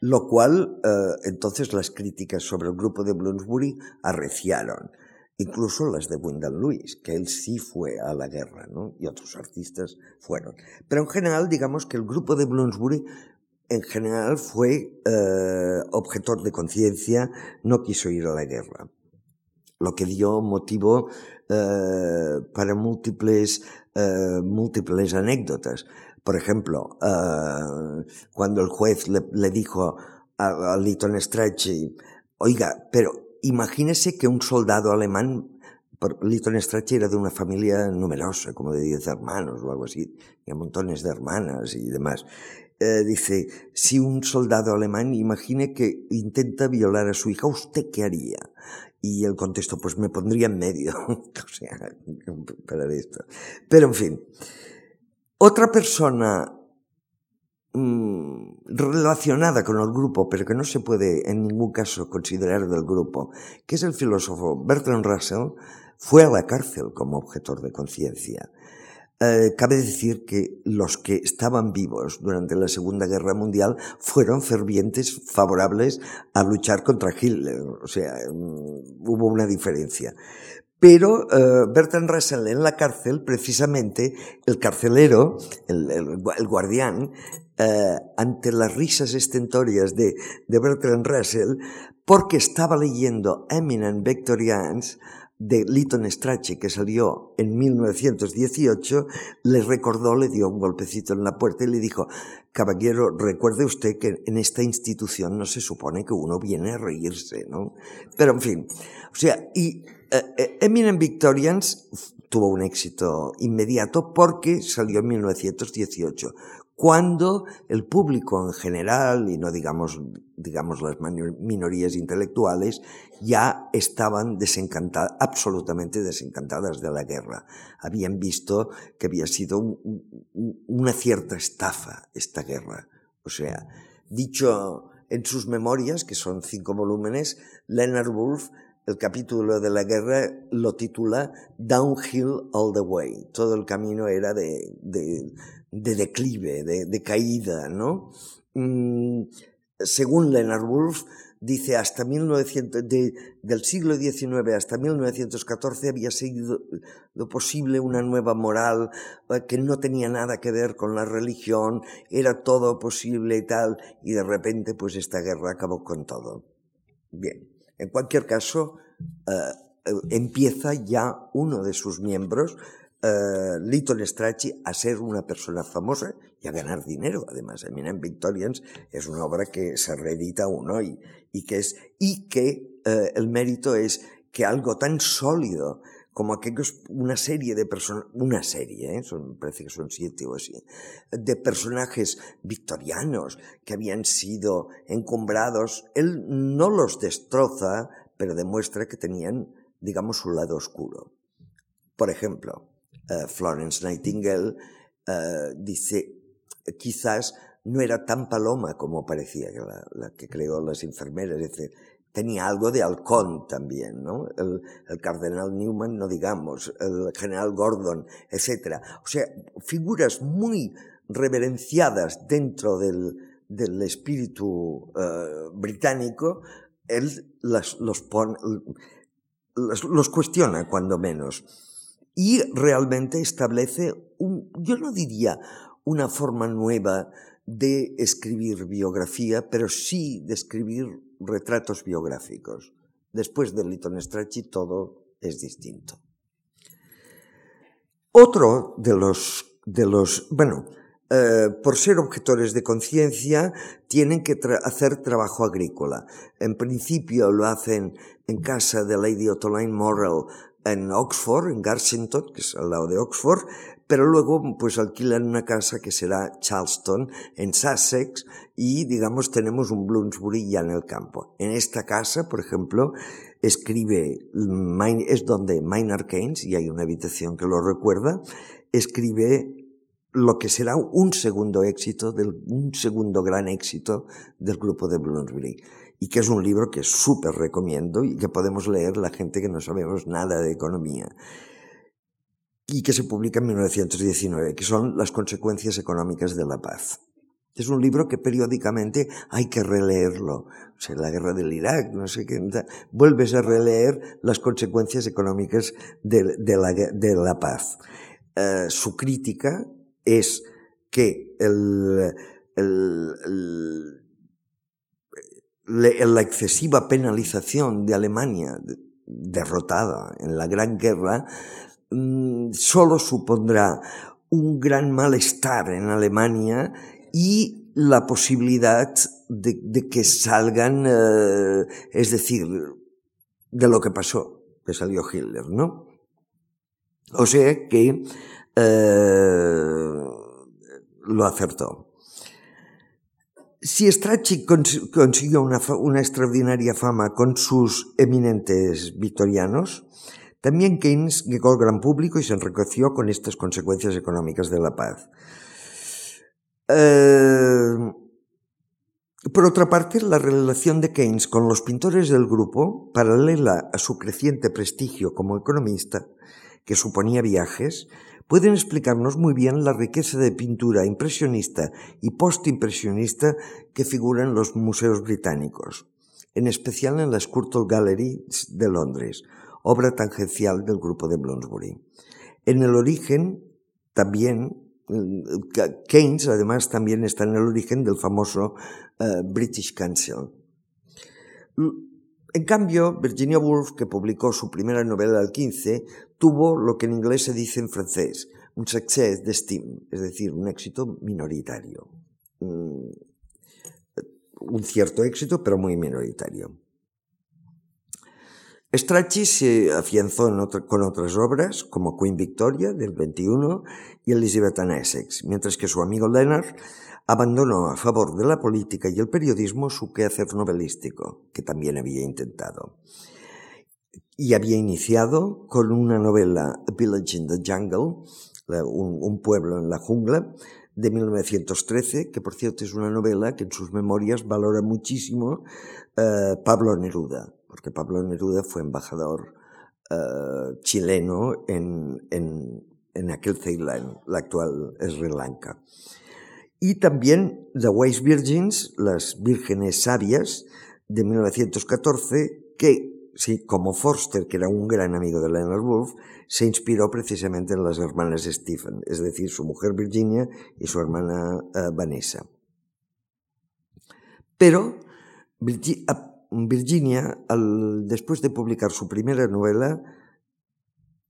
[SPEAKER 2] lo cual eh, entonces las críticas sobre el grupo de Bloomsbury arreciaron, incluso las de Wyndham Lewis, que él sí fue a la guerra, ¿no? y otros artistas fueron. Pero en general, digamos que el grupo de Bloomsbury en general fue eh, objetor de conciencia, no quiso ir a la guerra, lo que dio motivo eh, para múltiples, eh, múltiples anécdotas. Por ejemplo, uh, cuando el juez le, le dijo a, a Lytton Strachey, oiga, pero imagínese que un soldado alemán, Lytton Strachey era de una familia numerosa, como de diez hermanos o algo así, y montones de hermanas y demás. Eh, dice, si un soldado alemán imagine que intenta violar a su hija, ¿usted qué haría? Y él contestó, pues me pondría en medio. o sea, para esto. Pero en fin. Otra persona mmm, relacionada con el grupo, pero que no se puede en ningún caso considerar del grupo, que es el filósofo Bertrand Russell, fue a la cárcel como objetor de conciencia. Eh, cabe decir que los que estaban vivos durante la Segunda Guerra Mundial fueron fervientes favorables a luchar contra Hitler. O sea, mm, hubo una diferencia. Pero uh, Bertrand Russell en la cárcel, precisamente, el carcelero, el, guardián, uh, ante las risas estentorias de, de Bertrand Russell, porque estaba leyendo Eminent Victorians, de Lytton Strachey, que salió en 1918, le recordó, le dio un golpecito en la puerta y le dijo, caballero, recuerde usted que en esta institución no se supone que uno viene a reírse, ¿no? Pero en fin, o sea, y eh, eh, Eminent Victorians tuvo un éxito inmediato porque salió en 1918, cuando el público en general, y no digamos, digamos las minorías intelectuales, ya estaban desencantadas, absolutamente desencantadas de la guerra. Habían visto que había sido un, una cierta estafa esta guerra. O sea, dicho en sus memorias, que son cinco volúmenes, Leonard Woolf el capítulo de la guerra lo titula Downhill All the Way. Todo el camino era de, de, de declive, de, caída, ¿no? Mm, según Leonard Woolf, dice hasta 1900, del siglo XIX hasta 1914 había sido lo posible una nueva moral eh, que no tenía nada que ver con la religión, era todo posible y tal, y de repente pues esta guerra acabó con todo. Bien, en cualquier caso, eh, eh, empieza ya uno de sus miembros, uh, Lytton Strachey a ser una persona famosa y a ganar dinero. Además, Eminent Victorians es una obra que se reedita uno y, y que uh, el mérito es que algo tan sólido como aquellos, una serie de personas, una serie, ¿eh? son, parece que son siete o así, de personajes victorianos que habían sido encumbrados, él no los destroza, pero demuestra que tenían, digamos, su lado oscuro. Por ejemplo, uh, Florence Nightingale uh, dice, quizás no era tan paloma como parecía la, que creó las enfermeras, dice, tenía algo de halcón también, ¿no? El, el, cardenal Newman, no digamos, el general Gordon, etc. O sea, figuras muy reverenciadas dentro del, del espíritu uh, británico, él las, los, pone, los, los cuestiona cuando menos y realmente establece, un, yo no diría una forma nueva de escribir biografía, pero sí de escribir retratos biográficos. Después de Lytton Strachey todo es distinto. Otro de los, de los bueno, eh, por ser objetores de conciencia, tienen que hacer trabajo agrícola. En principio lo hacen en casa de Lady Ottoline Morrell en Oxford, en Garsington, que es al lado de Oxford, pero luego pues alquilan una casa que será Charleston, en Sussex, y digamos tenemos un Bloomsbury ya en el campo. En esta casa, por ejemplo, escribe, es donde Maynard Keynes, y hay una habitación que lo recuerda, escribe lo que será un segundo éxito, del, un segundo gran éxito del grupo de Bloomsbury y que es un libro que súper recomiendo y que podemos leer la gente que no sabemos nada de economía y que se publica en 1919, que son Las consecuencias económicas de la paz. Es un libro que periódicamente hay que releerlo. O sea, la guerra del Irak, no sé qué, vuelves a releer las consecuencias económicas de, de, la, de la, paz. Uh, su crítica es que el, el, el la excesiva penalización de Alemania, derrotada en la Gran Guerra, mm, solo supondrá un gran malestar en Alemania y la posibilidad de, que salgan, eh, es decir, de lo que pasó, que salió Hitler, ¿no? O sea que eh, lo acertó. Si Strachey consiguió una, extraordinaria fama con sus eminentes victorianos, también Keynes llegó al gran público y se enriqueció con estas consecuencias económicas de la paz. Eh, por otra parte, la relación de Keynes con los pintores del grupo, paralela a su creciente prestigio como economista, que suponía viajes, pueden explicarnos muy bien la riqueza de pintura impresionista y postimpresionista que figura en los museos británicos, en especial en la Sculpture Gallery de Londres, obra tangencial del grupo de Bloomsbury. En el origen, también, Keynes además también está en el origen del famoso uh, British Council. En cambio, Virginia Woolf, que publicó su primera novela al 15, tuvo lo que en inglés se dice en francés, un succès d'estime, es decir, un éxito minoritario. Mm, un cierto éxito, pero muy minoritario. Strachey se afianzó con otras obras, como Queen Victoria, del 21, y Elizabeth and Essex, mientras que su amigo Leonard abandonó a favor de la política y el periodismo su quehacer novelístico, que también había intentado. Y había iniciado con una novela, A Village in the Jungle, un, un pueblo en la jungla, de 1913, que por cierto es una novela que en sus memorias valora muchísimo eh, Pablo Neruda, porque Pablo Neruda fue embajador eh, chileno en, en, en aquel Ceilán, la actual Sri Lanka. Y también The Wise Virgins, las vírgenes sabias, de 1914, que, sí, como Forster, que era un gran amigo de Leonard Woolf, se inspiró precisamente en las hermanas Stephen, es decir, su mujer Virginia y su hermana uh, Vanessa. Pero Virginia, después de publicar su primera novela,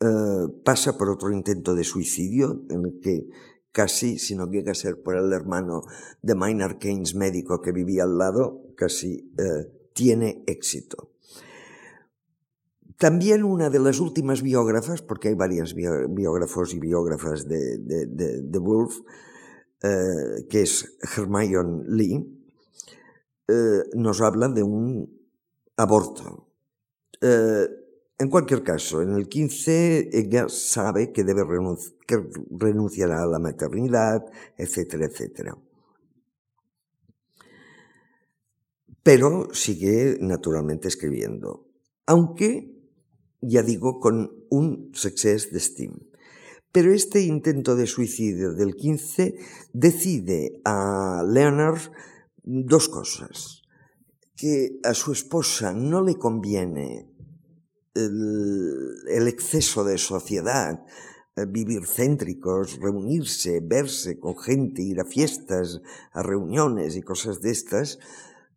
[SPEAKER 2] uh, pasa por otro intento de suicidio en el que casi, si no llega a ser por el hermano de Maynard Keynes, médico que vivía al lado, casi eh, tiene éxito. También una de las últimas biógrafas, porque hay varias biógrafos y biógrafas de, de, de, Woolf, eh, que es Hermione Lee, eh, nos habla de un aborto. Eh, en cualquier caso, en el 15 ella sabe que debe renunci que renunciará a la maternidad, etcétera, etcétera. Pero sigue naturalmente escribiendo, aunque, ya digo, con un success de Steam. Pero este intento de suicidio del 15 decide a Leonard dos cosas. Que a su esposa no le conviene el, exceso de sociedad, eh, vivir céntricos, reunirse, verse con gente, ir a fiestas, a reuniones y cosas de estas.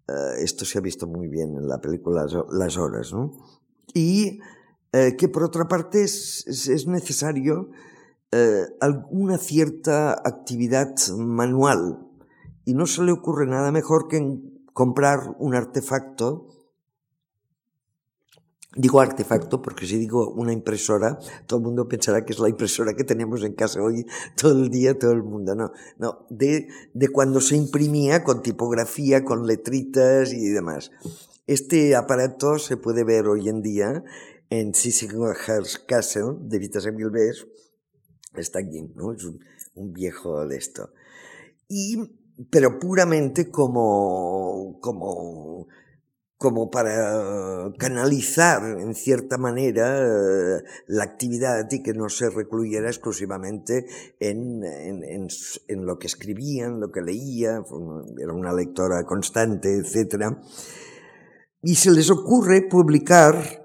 [SPEAKER 2] Eh, esto se ha visto muy bien en la película Las Horas, ¿no? Y eh, que por otra parte es, necesario alguna cierta actividad manual y no se le ocurre nada mejor que comprar un artefacto Digo artefacto porque si digo una impresora, todo el mundo pensará que es la impresora que tenemos en casa hoy todo el día, todo el mundo. No, no, de, de cuando se imprimía con tipografía, con letritas y demás. Este aparato se puede ver hoy en día en Sissinghurst Castle de Vitas Milbes. Está aquí, ¿no? Es un, un viejo de esto. Y, pero puramente como, como como para canalizar en cierta manera eh, la actividad y que no se recluyera exclusivamente en, en, en, lo que escribía, en lo que leía, era una lectora constante, etc. Y se les ocurre publicar,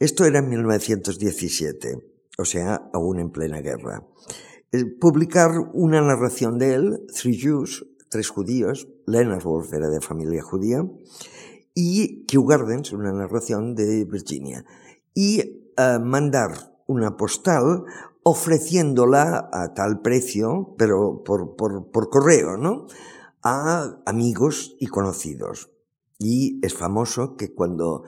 [SPEAKER 2] esto era en 1917, o sea, aún en plena guerra, eh, publicar una narración de él, Three Jews, tres judíos, Leonard Wolf era de familia judía, y Kew Gardens, una narración de Virginia, y uh, mandar una postal ofreciéndola a tal precio, pero por, por, por correo, ¿no? A amigos y conocidos. Y es famoso que cuando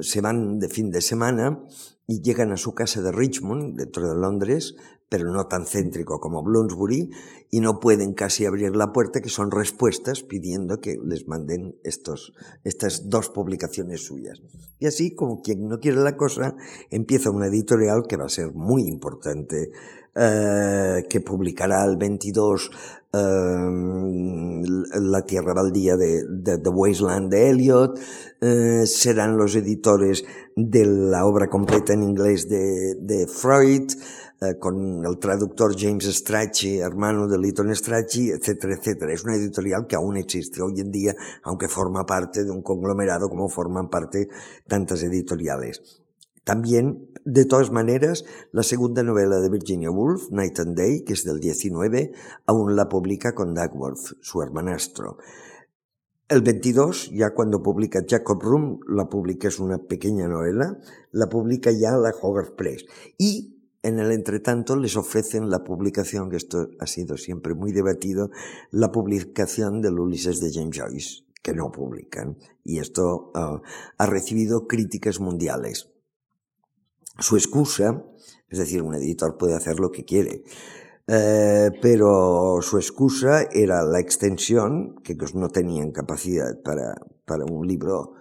[SPEAKER 2] se van de fin de semana y llegan a su casa de Richmond, dentro de Londres, pero no tan céntrico como Bloomsbury, y no pueden casi abrir la puerta, que son respuestas pidiendo que les manden estos, estas dos publicaciones suyas. Y así, como quien no quiere la cosa, empieza una editorial que va a ser muy importante, eh, que publicará el 22 eh, La Tierra Baldía de, de The Wasteland de Eliot, eh, serán los editores de la obra completa en inglés de, de Freud, eh, con el traductor James Strachey, hermano de Lytton Strachey, etcétera, etcétera. Es una editorial que aún existe hoy en día, aunque forma parte de un conglomerado como forman parte tantas editoriales. También, de todas maneras, la segunda novela de Virginia Woolf, Night and Day, que es del 19, aún la publica con Dagworth, su hermanastro. El 22, ya cuando publica Jacob Room, la publica, es una pequeña novela, la publica ya la Hogarth Press. Y en el entretanto les ofrecen la publicación, que esto ha sido siempre muy debatido, la publicación del Ulises de James Joyce, que no publican. Y esto uh, ha recibido críticas mundiales. Su excusa, es decir, un editor puede hacer lo que quiere, eh, pero su excusa era la extensión, que no tenían capacidad para, para un libro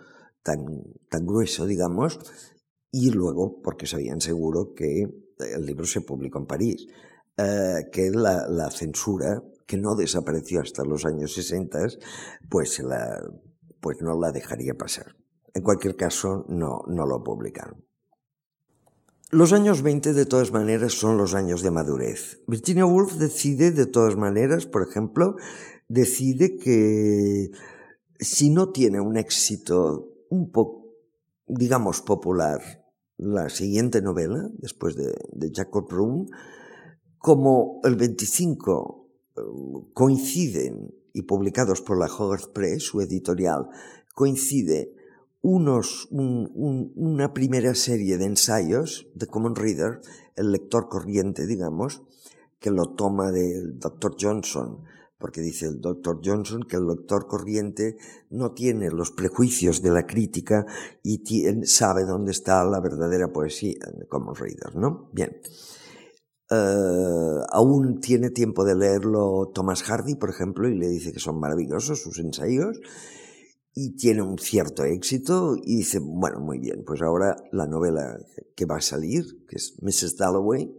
[SPEAKER 2] tan, tan grueso, digamos, y luego porque sabían seguro que el libro se publicó en París, eh, que la, la, censura, que no desapareció hasta los años 60, pues, la, pues no la dejaría pasar. En cualquier caso, no, no lo publicaron. Los años 20, de todas maneras, son los años de madurez. Virginia Woolf decide, de todas maneras, por ejemplo, decide que si no tiene un éxito un poco, digamos, popular, la siguiente novela, después de, de Jacob Room, como el 25 eh, coinciden, y publicados por la Hogarth Press, su editorial, coincide unos, una primera serie de ensayos de Common Reader, el lector corriente, digamos, que lo toma del Dr. Johnson, porque dice el Dr. Johnson que el lector corriente no tiene los prejuicios de la crítica y sabe dónde está la verdadera poesía de Common Reader, ¿no? Bien. Eh, aún tiene tiempo de leerlo Thomas Hardy, por ejemplo, y le dice que son maravillosos sus ensayos, y tiene un cierto éxito, y dice, bueno, muy bien, pues ahora la novela que va a salir, que es Mrs. Dalloway,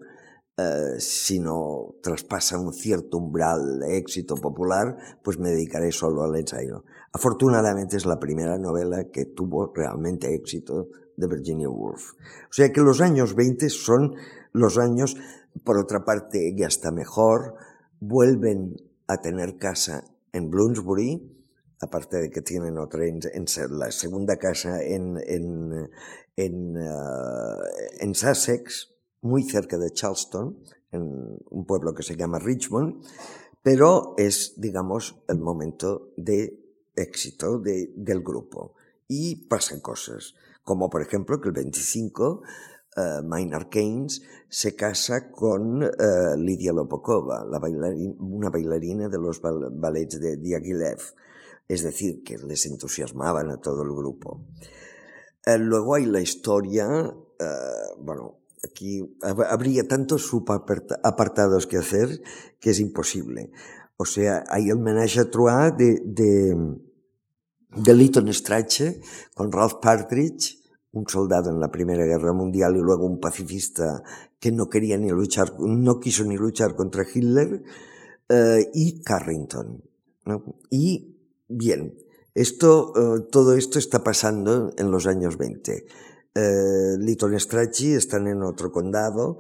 [SPEAKER 2] eh, si no traspasa un cierto umbral de éxito popular, pues me dedicaré solo al ensayo. Afortunadamente es la primera novela que tuvo realmente éxito de Virginia Woolf. O sea que los años 20 son los años, por otra parte, ya está mejor, vuelven a tener casa en Bloomsbury, aparte de que tienen otra en, la segunda casa en, en, en, uh, en Sussex, muy cerca de Charleston, en un pueblo que se llama Richmond, pero es, digamos, el momento de éxito de, del grupo. Y pasan cosas, como por ejemplo que el 25 uh, Maynard Keynes se casa con uh, Lidia Lopokova, la una bailarina de los ballets de Diaghilev, es decir, que les entusiasmaban a todo el grupo. Uh, luego hay la historia, bueno, aquí habría tantos subapartados que hacer que es imposible. O sea, hay el menage a trois de, de, de Lytton Strachey con Ralph Partridge, un soldado en la Primera Guerra Mundial y luego un pacifista que no quería ni luchar, no quiso ni luchar contra Hitler, eh, y Carrington. Y bien, esto, eh, todo esto está pasando en los años 20 eh, Lytton Strachey están en otro condado,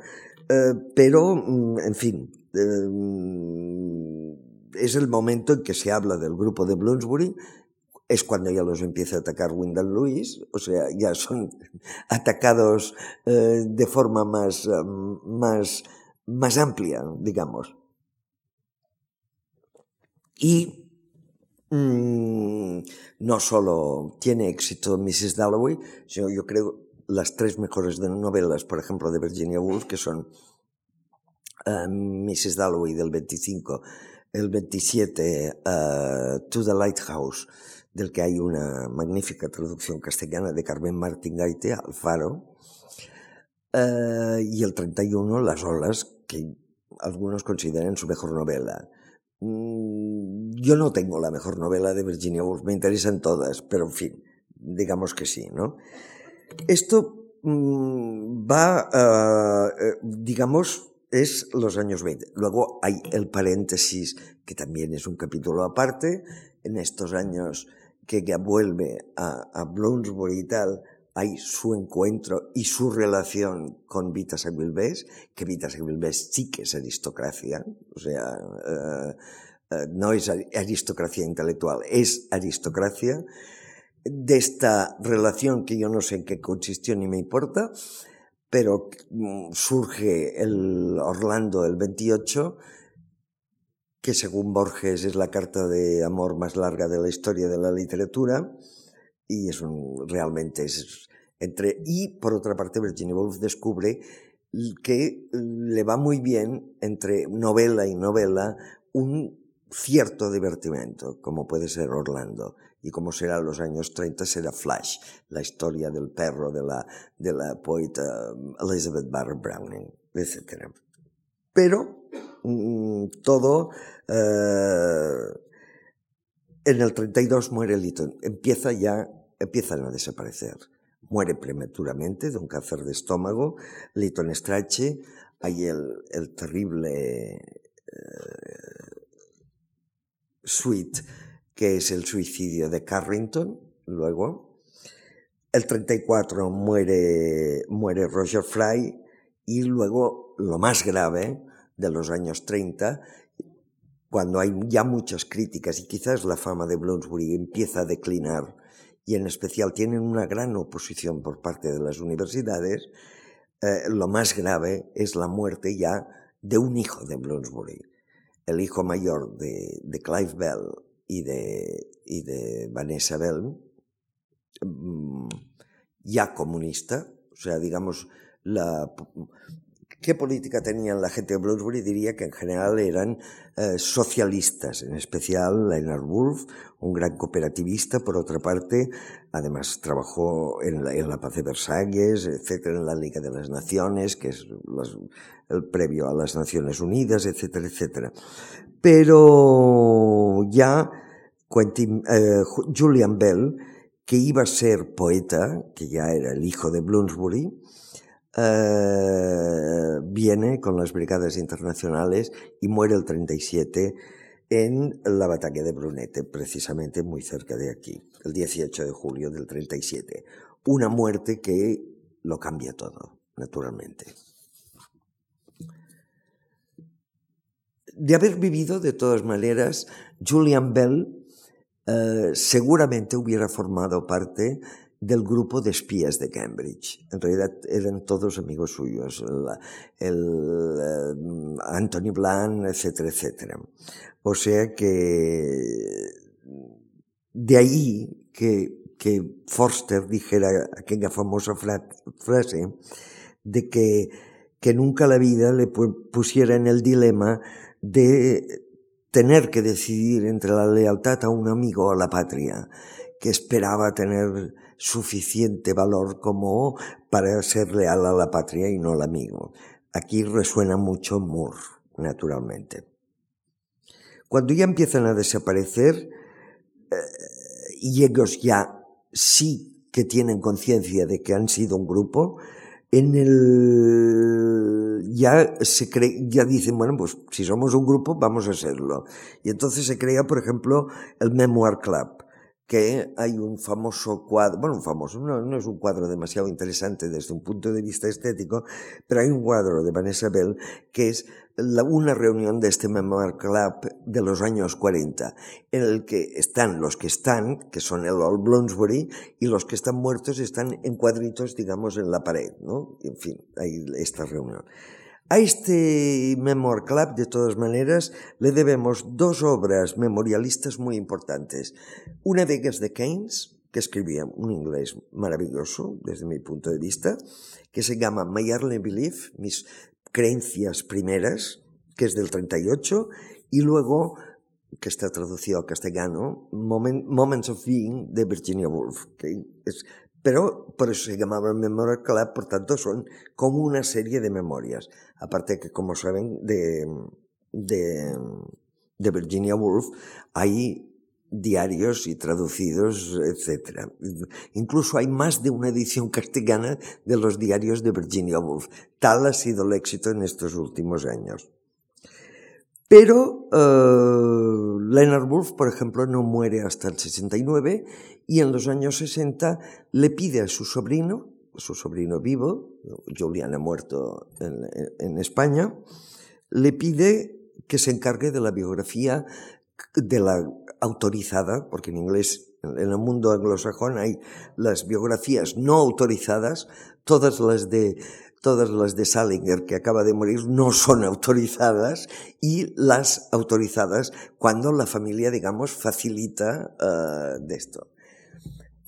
[SPEAKER 2] eh, pero, mm, en fin, eh, es el momento en que se habla del grupo de Bloomsbury, es cuando ya los empieza a atacar Wyndham Lewis, o sea, ya son atacados de forma más, más, más amplia, digamos. Y Mm, no solo tiene éxito Mrs. Dalloway, sino yo creo las tres mejores novelas, por ejemplo, de Virginia Woolf, que son eh, Mrs. Dalloway del 25, el 27, uh, eh, To the Lighthouse, del que hay una magnífica traducción castellana de Carmen Martín Gaite, Alfaro, uh, y el 31, Las olas, que algunos consideran su mejor novela. Mm, yo no tengo la mejor novela de Virginia Woolf, me interesan todas, pero en fin, digamos que sí, ¿no? Esto mm, va, uh, digamos, es los años 20. Luego hay el paréntesis, que también es un capítulo aparte, en estos años que vuelve a, a Bloomsbury y tal, hay su encuentro y su relación con Vita Samuel-Bess, que Vita Samuel-Bess sí que es aristocracia, o sea, uh, uh, no es aristocracia intelectual, es aristocracia. De esta relación que yo no sé en qué consistió ni me importa, pero surge el Orlando el 28, que según Borges es la carta de amor más larga de la historia de la literatura, y es realmente es entre, y por otra parte Virginia Woolf descubre que le va muy bien entre novela y novela un cierto divertimento, como puede ser Orlando, y como será en los años 30 será Flash, la historia del perro de la, de la poeta um, Elizabeth Barrett Browning, etc. Pero mm, todo eh, en el 32 muere Lytton, empieza ya, empiezan a desaparecer muere prematuramente de un cáncer de estómago. Lytton Strachey, hay el, el terrible eh, suite que es el suicidio de Carrington, luego. El 34 muere, muere Roger Fry y luego lo más grave de los años 30 cuando hay ya muchas críticas y quizás la fama de Bloomsbury empieza a declinar y en especial tienen una gran oposición por parte de las universidades, eh, lo más grave es la muerte ya de un hijo de Bloomsbury, el hijo mayor de, Clive Bell y de, y de Vanessa Bell, mm, ya comunista, o sea, digamos, la, ¿Qué política tenían la gente de Bloomsbury? Diría que en general eran eh, socialistas, en especial Leonard Woolf, un gran cooperativista, por otra parte, además trabajó en la, paz de Versalles, etcétera, en la Liga de las Naciones, que es el previo a las Naciones Unidas, etcétera, etcétera. Pero ya eh, Julian Bell, que iba a ser poeta, que ya era el hijo de Bloomsbury, eh, viene con las brigadas internacionales y muere el 37 en la batalla de Brunete, precisamente muy cerca de aquí, el 18 de julio del 37. Una muerte que lo cambia todo, naturalmente. De haber vivido, de todas maneras, Julian Bell eh, seguramente hubiera formado parte del grupo de espías de Cambridge. En realidad eran todos amigos suyos, el, eh, Anthony Bland, etcétera, etcétera. O sea que de ahí que, que Forster dijera aquella famosa frase de que, que nunca la vida le pusiera en el dilema de tener que decidir entre la lealtad a un amigo o a la patria, que esperaba tener suficiente valor como para ser leal a la patria y no al amigo. Aquí resuena mucho Moore, naturalmente. Cuando ya empiezan a desaparecer, eh, y ellos ya sí que tienen conciencia de que han sido un grupo, en el ya se cree, ya dicen, bueno, pues si somos un grupo, vamos a serlo. Y entonces se crea, por ejemplo, el Memoir Club, que hay un famoso cuadro, bueno, un famoso, no, no, es un cuadro demasiado interesante desde un punto de vista estético, pero hay un cuadro de Vanessa Bell que es la, una reunión de este Memoir Club de los años 40, en el que están los que están, que son el Old Bloomsbury, y los que están muertos están en cuadritos, digamos, en la pared, ¿no? En fin, hay esta reunión. A este Memoir Club, de todas maneras, le debemos dos obras memorialistas muy importantes. Una de ellas de Keynes, que escribía un inglés maravilloso desde mi punto de vista, que se llama My Early Belief, mis creencias primeras, que es del 38, y luego, que está traducido al castellano, Moments of Being de Virginia Woolf, que es pero por eso se llamaba Memoria Club, por tanto son como una serie de memorias. Aparte que, como saben, de, de, de Virginia Woolf hay diarios y traducidos, etc. Incluso hay más de una edición castellana de los diarios de Virginia Woolf. Tal ha sido el éxito en estos últimos años. Pero uh, Leonard Woolf, por ejemplo, no muere hasta el 69 y en los años 60 le pide a su sobrino, su sobrino vivo, Julian ha muerto en, España, le pide que se encargue de la biografía de la autorizada, porque en inglés, en el mundo anglosajón hay las biografías no autorizadas, todas las de todas las de Salinger que acaba de morir no son autorizadas y las autorizadas cuando la familia, digamos, facilita uh, de esto.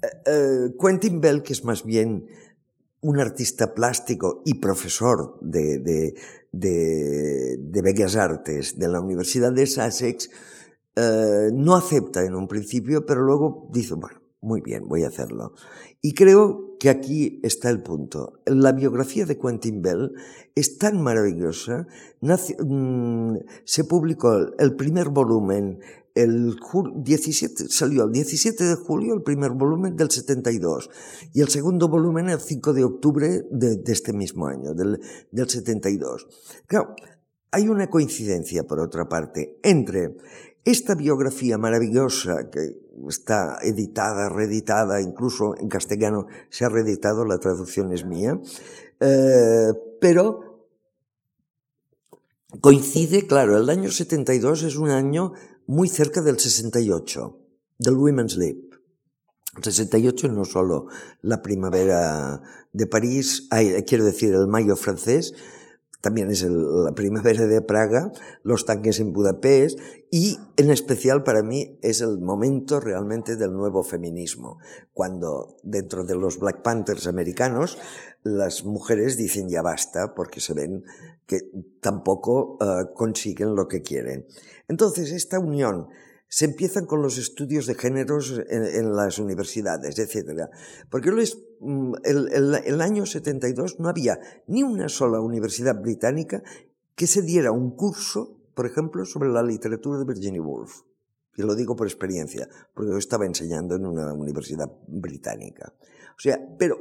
[SPEAKER 2] Uh, Quentin Bell, que es más bien un artista plástico y profesor de, de, de, de Bellas Artes de la Universidad de Sussex, uh, no acepta en un principio, pero luego dice, bueno, muy bien, voy a hacerlo. Y creo que aquí está el punto. La biografía de Quentin Bell es tan maravillosa. Mm, se publicó el primer volumen el 17, salió el 17 de julio el primer volumen del 72 y el segundo volumen el 5 de octubre de, este mismo año, del, del 72. Claro, hay una coincidencia, por otra parte, entre esta biografía maravillosa que está editada, reeditada, incluso en castellano se ha reeditado, la traducción es mía, eh, pero coincide, claro, el año 72 es un año muy cerca del 68, del Women's League. El 68 no solo la primavera de París, quiero decir, el mayo francés, también es la primavera de Praga, los tanques en Budapest y en especial para mí es el momento realmente del nuevo feminismo, cuando dentro de los Black Panthers americanos las mujeres dicen ya basta porque se ven que tampoco eh, consiguen lo que quieren. Entonces esta unión se empiezan con los estudios de géneros en, las universidades, etc. Porque mm, el, el, el, año 72 no había ni una sola universidad británica que se diera un curso, por ejemplo, sobre la literatura de Virginia Woolf. Y lo digo por experiencia, porque yo estaba enseñando en una universidad británica. O sea, pero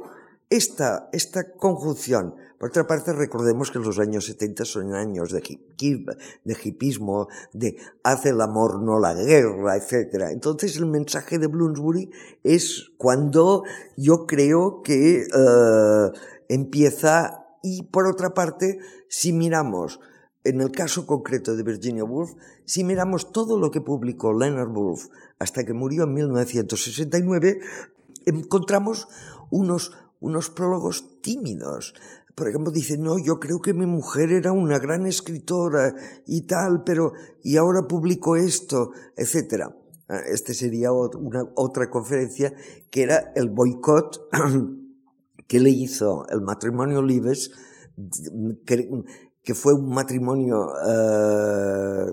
[SPEAKER 2] esta, esta conjunción, por otra parte, recordemos que los años 70 son años de, de hipismo, de hace el amor, no la guerra, etc. Entonces el mensaje de Bloomsbury es cuando yo creo que uh, empieza y por otra parte, si miramos en el caso concreto de Virginia Woolf, si miramos todo lo que publicó Leonard Woolf hasta que murió en 1969, encontramos unos unos prólogos tímidos. Por ejemplo, dice, no, yo creo que mi mujer era una gran escritora y tal, pero, y ahora publico esto, etcétera. Ah, este sería una, otra conferencia que era el boicot que le hizo el matrimonio Libes, que fue un matrimonio eh,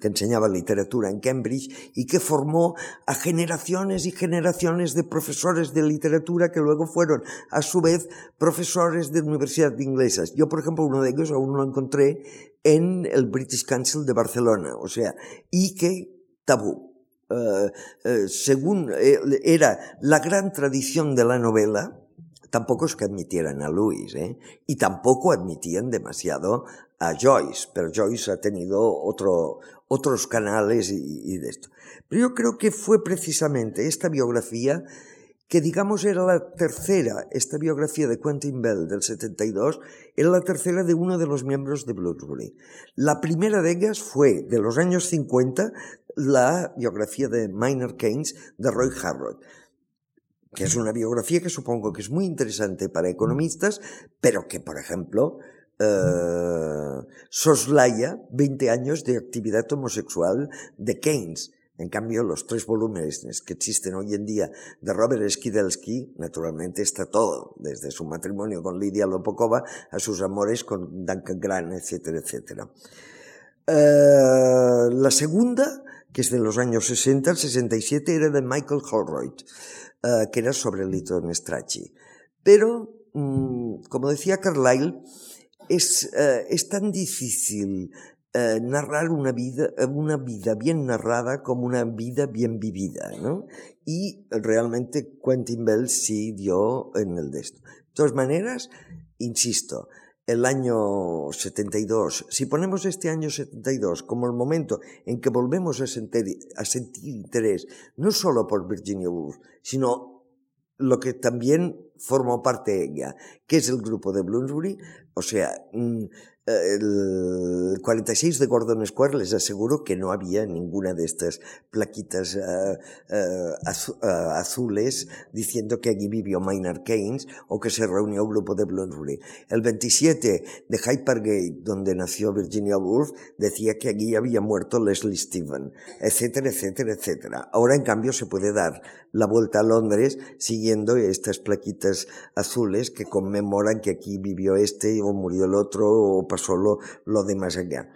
[SPEAKER 2] que enseñaba literatura en Cambridge y que formó a generaciones y generaciones de profesores de literatura que luego fueron a su vez profesores de universidades inglesas. Yo, por ejemplo, uno de ellos aún lo encontré en el British Council de Barcelona, o sea, y que tabú. Eh, eh, según era la gran tradición de la novela, tampoco es que admitieran a Lewis, ¿eh? y tampoco admitían demasiado a Joyce, pero Joyce ha tenido otro, otros canales y, y, de esto. Pero yo creo que fue precisamente esta biografía que digamos era la tercera, esta biografía de Quentin Bell del 72, era la tercera de uno de los miembros de Bloomsbury. La primera de ellas fue, de los años 50, la biografía de Minor Keynes de Roy Harrod que es una biografía que supongo que es muy interesante para economistas, pero que, por ejemplo, eh, soslaya 20 años de actividad homosexual de Keynes. En cambio, los tres volúmenes que existen hoy en día de Robert Skidelsky, naturalmente está todo, desde su matrimonio con Lidia Lopokova a sus amores con Duncan Grant, etcétera, etcétera. Eh, la segunda, que es de los años 60 al 67, era de Michael Holroyd. Eh, que era sobre el Litton Strachey. Pero, mm, como decía Carlyle, es, eh, es tan difícil eh, narrar una vida, una vida bien narrada como una vida bien vivida, ¿no? Y realmente Quentin Bell sí dio en el de esto. De todas maneras, insisto, el año 72, si ponemos este año 72 como el momento en que volvemos a sentir, a sentir interés, no solo por Virginia Woolf, sino lo que también formó parte de ella, que es el grupo de Bloomsbury, o sea, mm, el 46 de Gordon Square les aseguro que no había ninguna de estas plaquitas uh, uh, uh, azules diciendo que allí vivió Maynard Keynes o que se reunió un grupo de Bloomsbury. El 27 de Hyde Park Gate, donde nació Virginia Woolf, decía que allí había muerto Leslie Stephen, etcétera, etcétera, etcétera. Ahora, en cambio, se puede dar la vuelta a Londres siguiendo estas plaquitas azules que conmemoran que aquí vivió este o murió el otro o pasó lo, lo de más allá.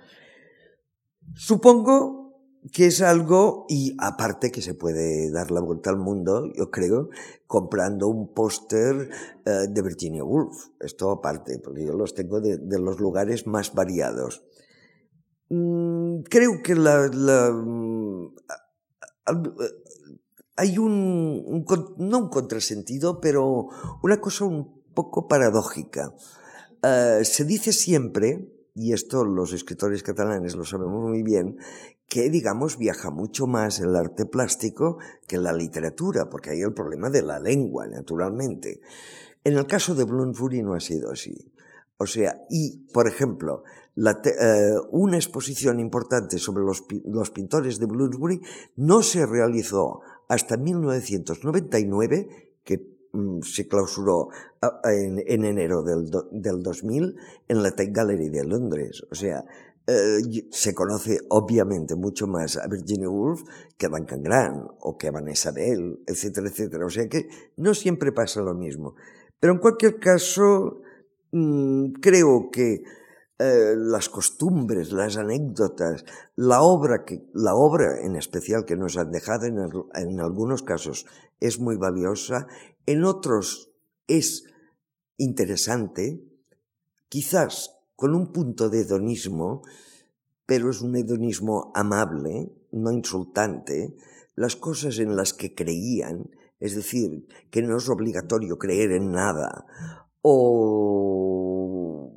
[SPEAKER 2] Supongo que es algo, y aparte que se puede dar la vuelta al mundo, yo creo, comprando un póster eh, de Virginia Woolf. Esto aparte, porque yo los tengo de, los lugares más variados. Mm, creo que la, mm, hay un, no un contrasentido, pero una cosa un poco paradójica. Uh, se dice siempre, y esto los escritores catalanes lo sabemos muy bien, que, digamos, viaja mucho más el arte plástico que la literatura, porque hay el problema de la lengua, naturalmente. En el caso de Bloomsbury no ha sido así. O sea, y, por ejemplo, eh, una exposición importante sobre los, los pintores de Bloomsbury no se realizó hasta 1999, que se clausuró en, en enero del, del 2000 en la Tate Gallery de Londres. O sea, eh, se conoce obviamente mucho más a Virginia Woolf que a Duncan Grant o que a Vanessa Bell, etcétera, etcétera. O sea que no siempre pasa lo mismo. Pero en cualquier caso, mmm, creo que eh, las costumbres, las anécdotas, la obra, que, la obra en especial que nos han dejado en, en algunos casos es muy valiosa, en otros es interesante, quizás con un punto de hedonismo, pero es un hedonismo amable, no insultante, las cosas en las que creían, es decir, que no es obligatorio creer en nada, o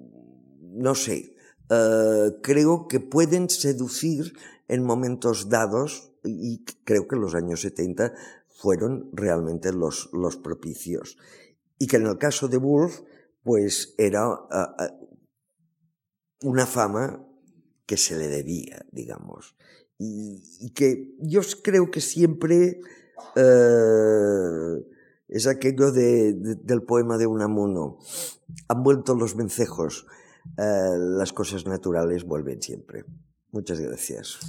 [SPEAKER 2] no sé, uh, creo que pueden seducir en momentos dados y creo que los años 70 fueron realmente los, propicios. Y que en el caso de Wolf, pues era una fama que se le debía, digamos. Y, que yo creo que siempre es aquello de, de, del poema de Unamuno. Han vuelto los vencejos, uh, las cosas naturales vuelven siempre. Muchas gracias.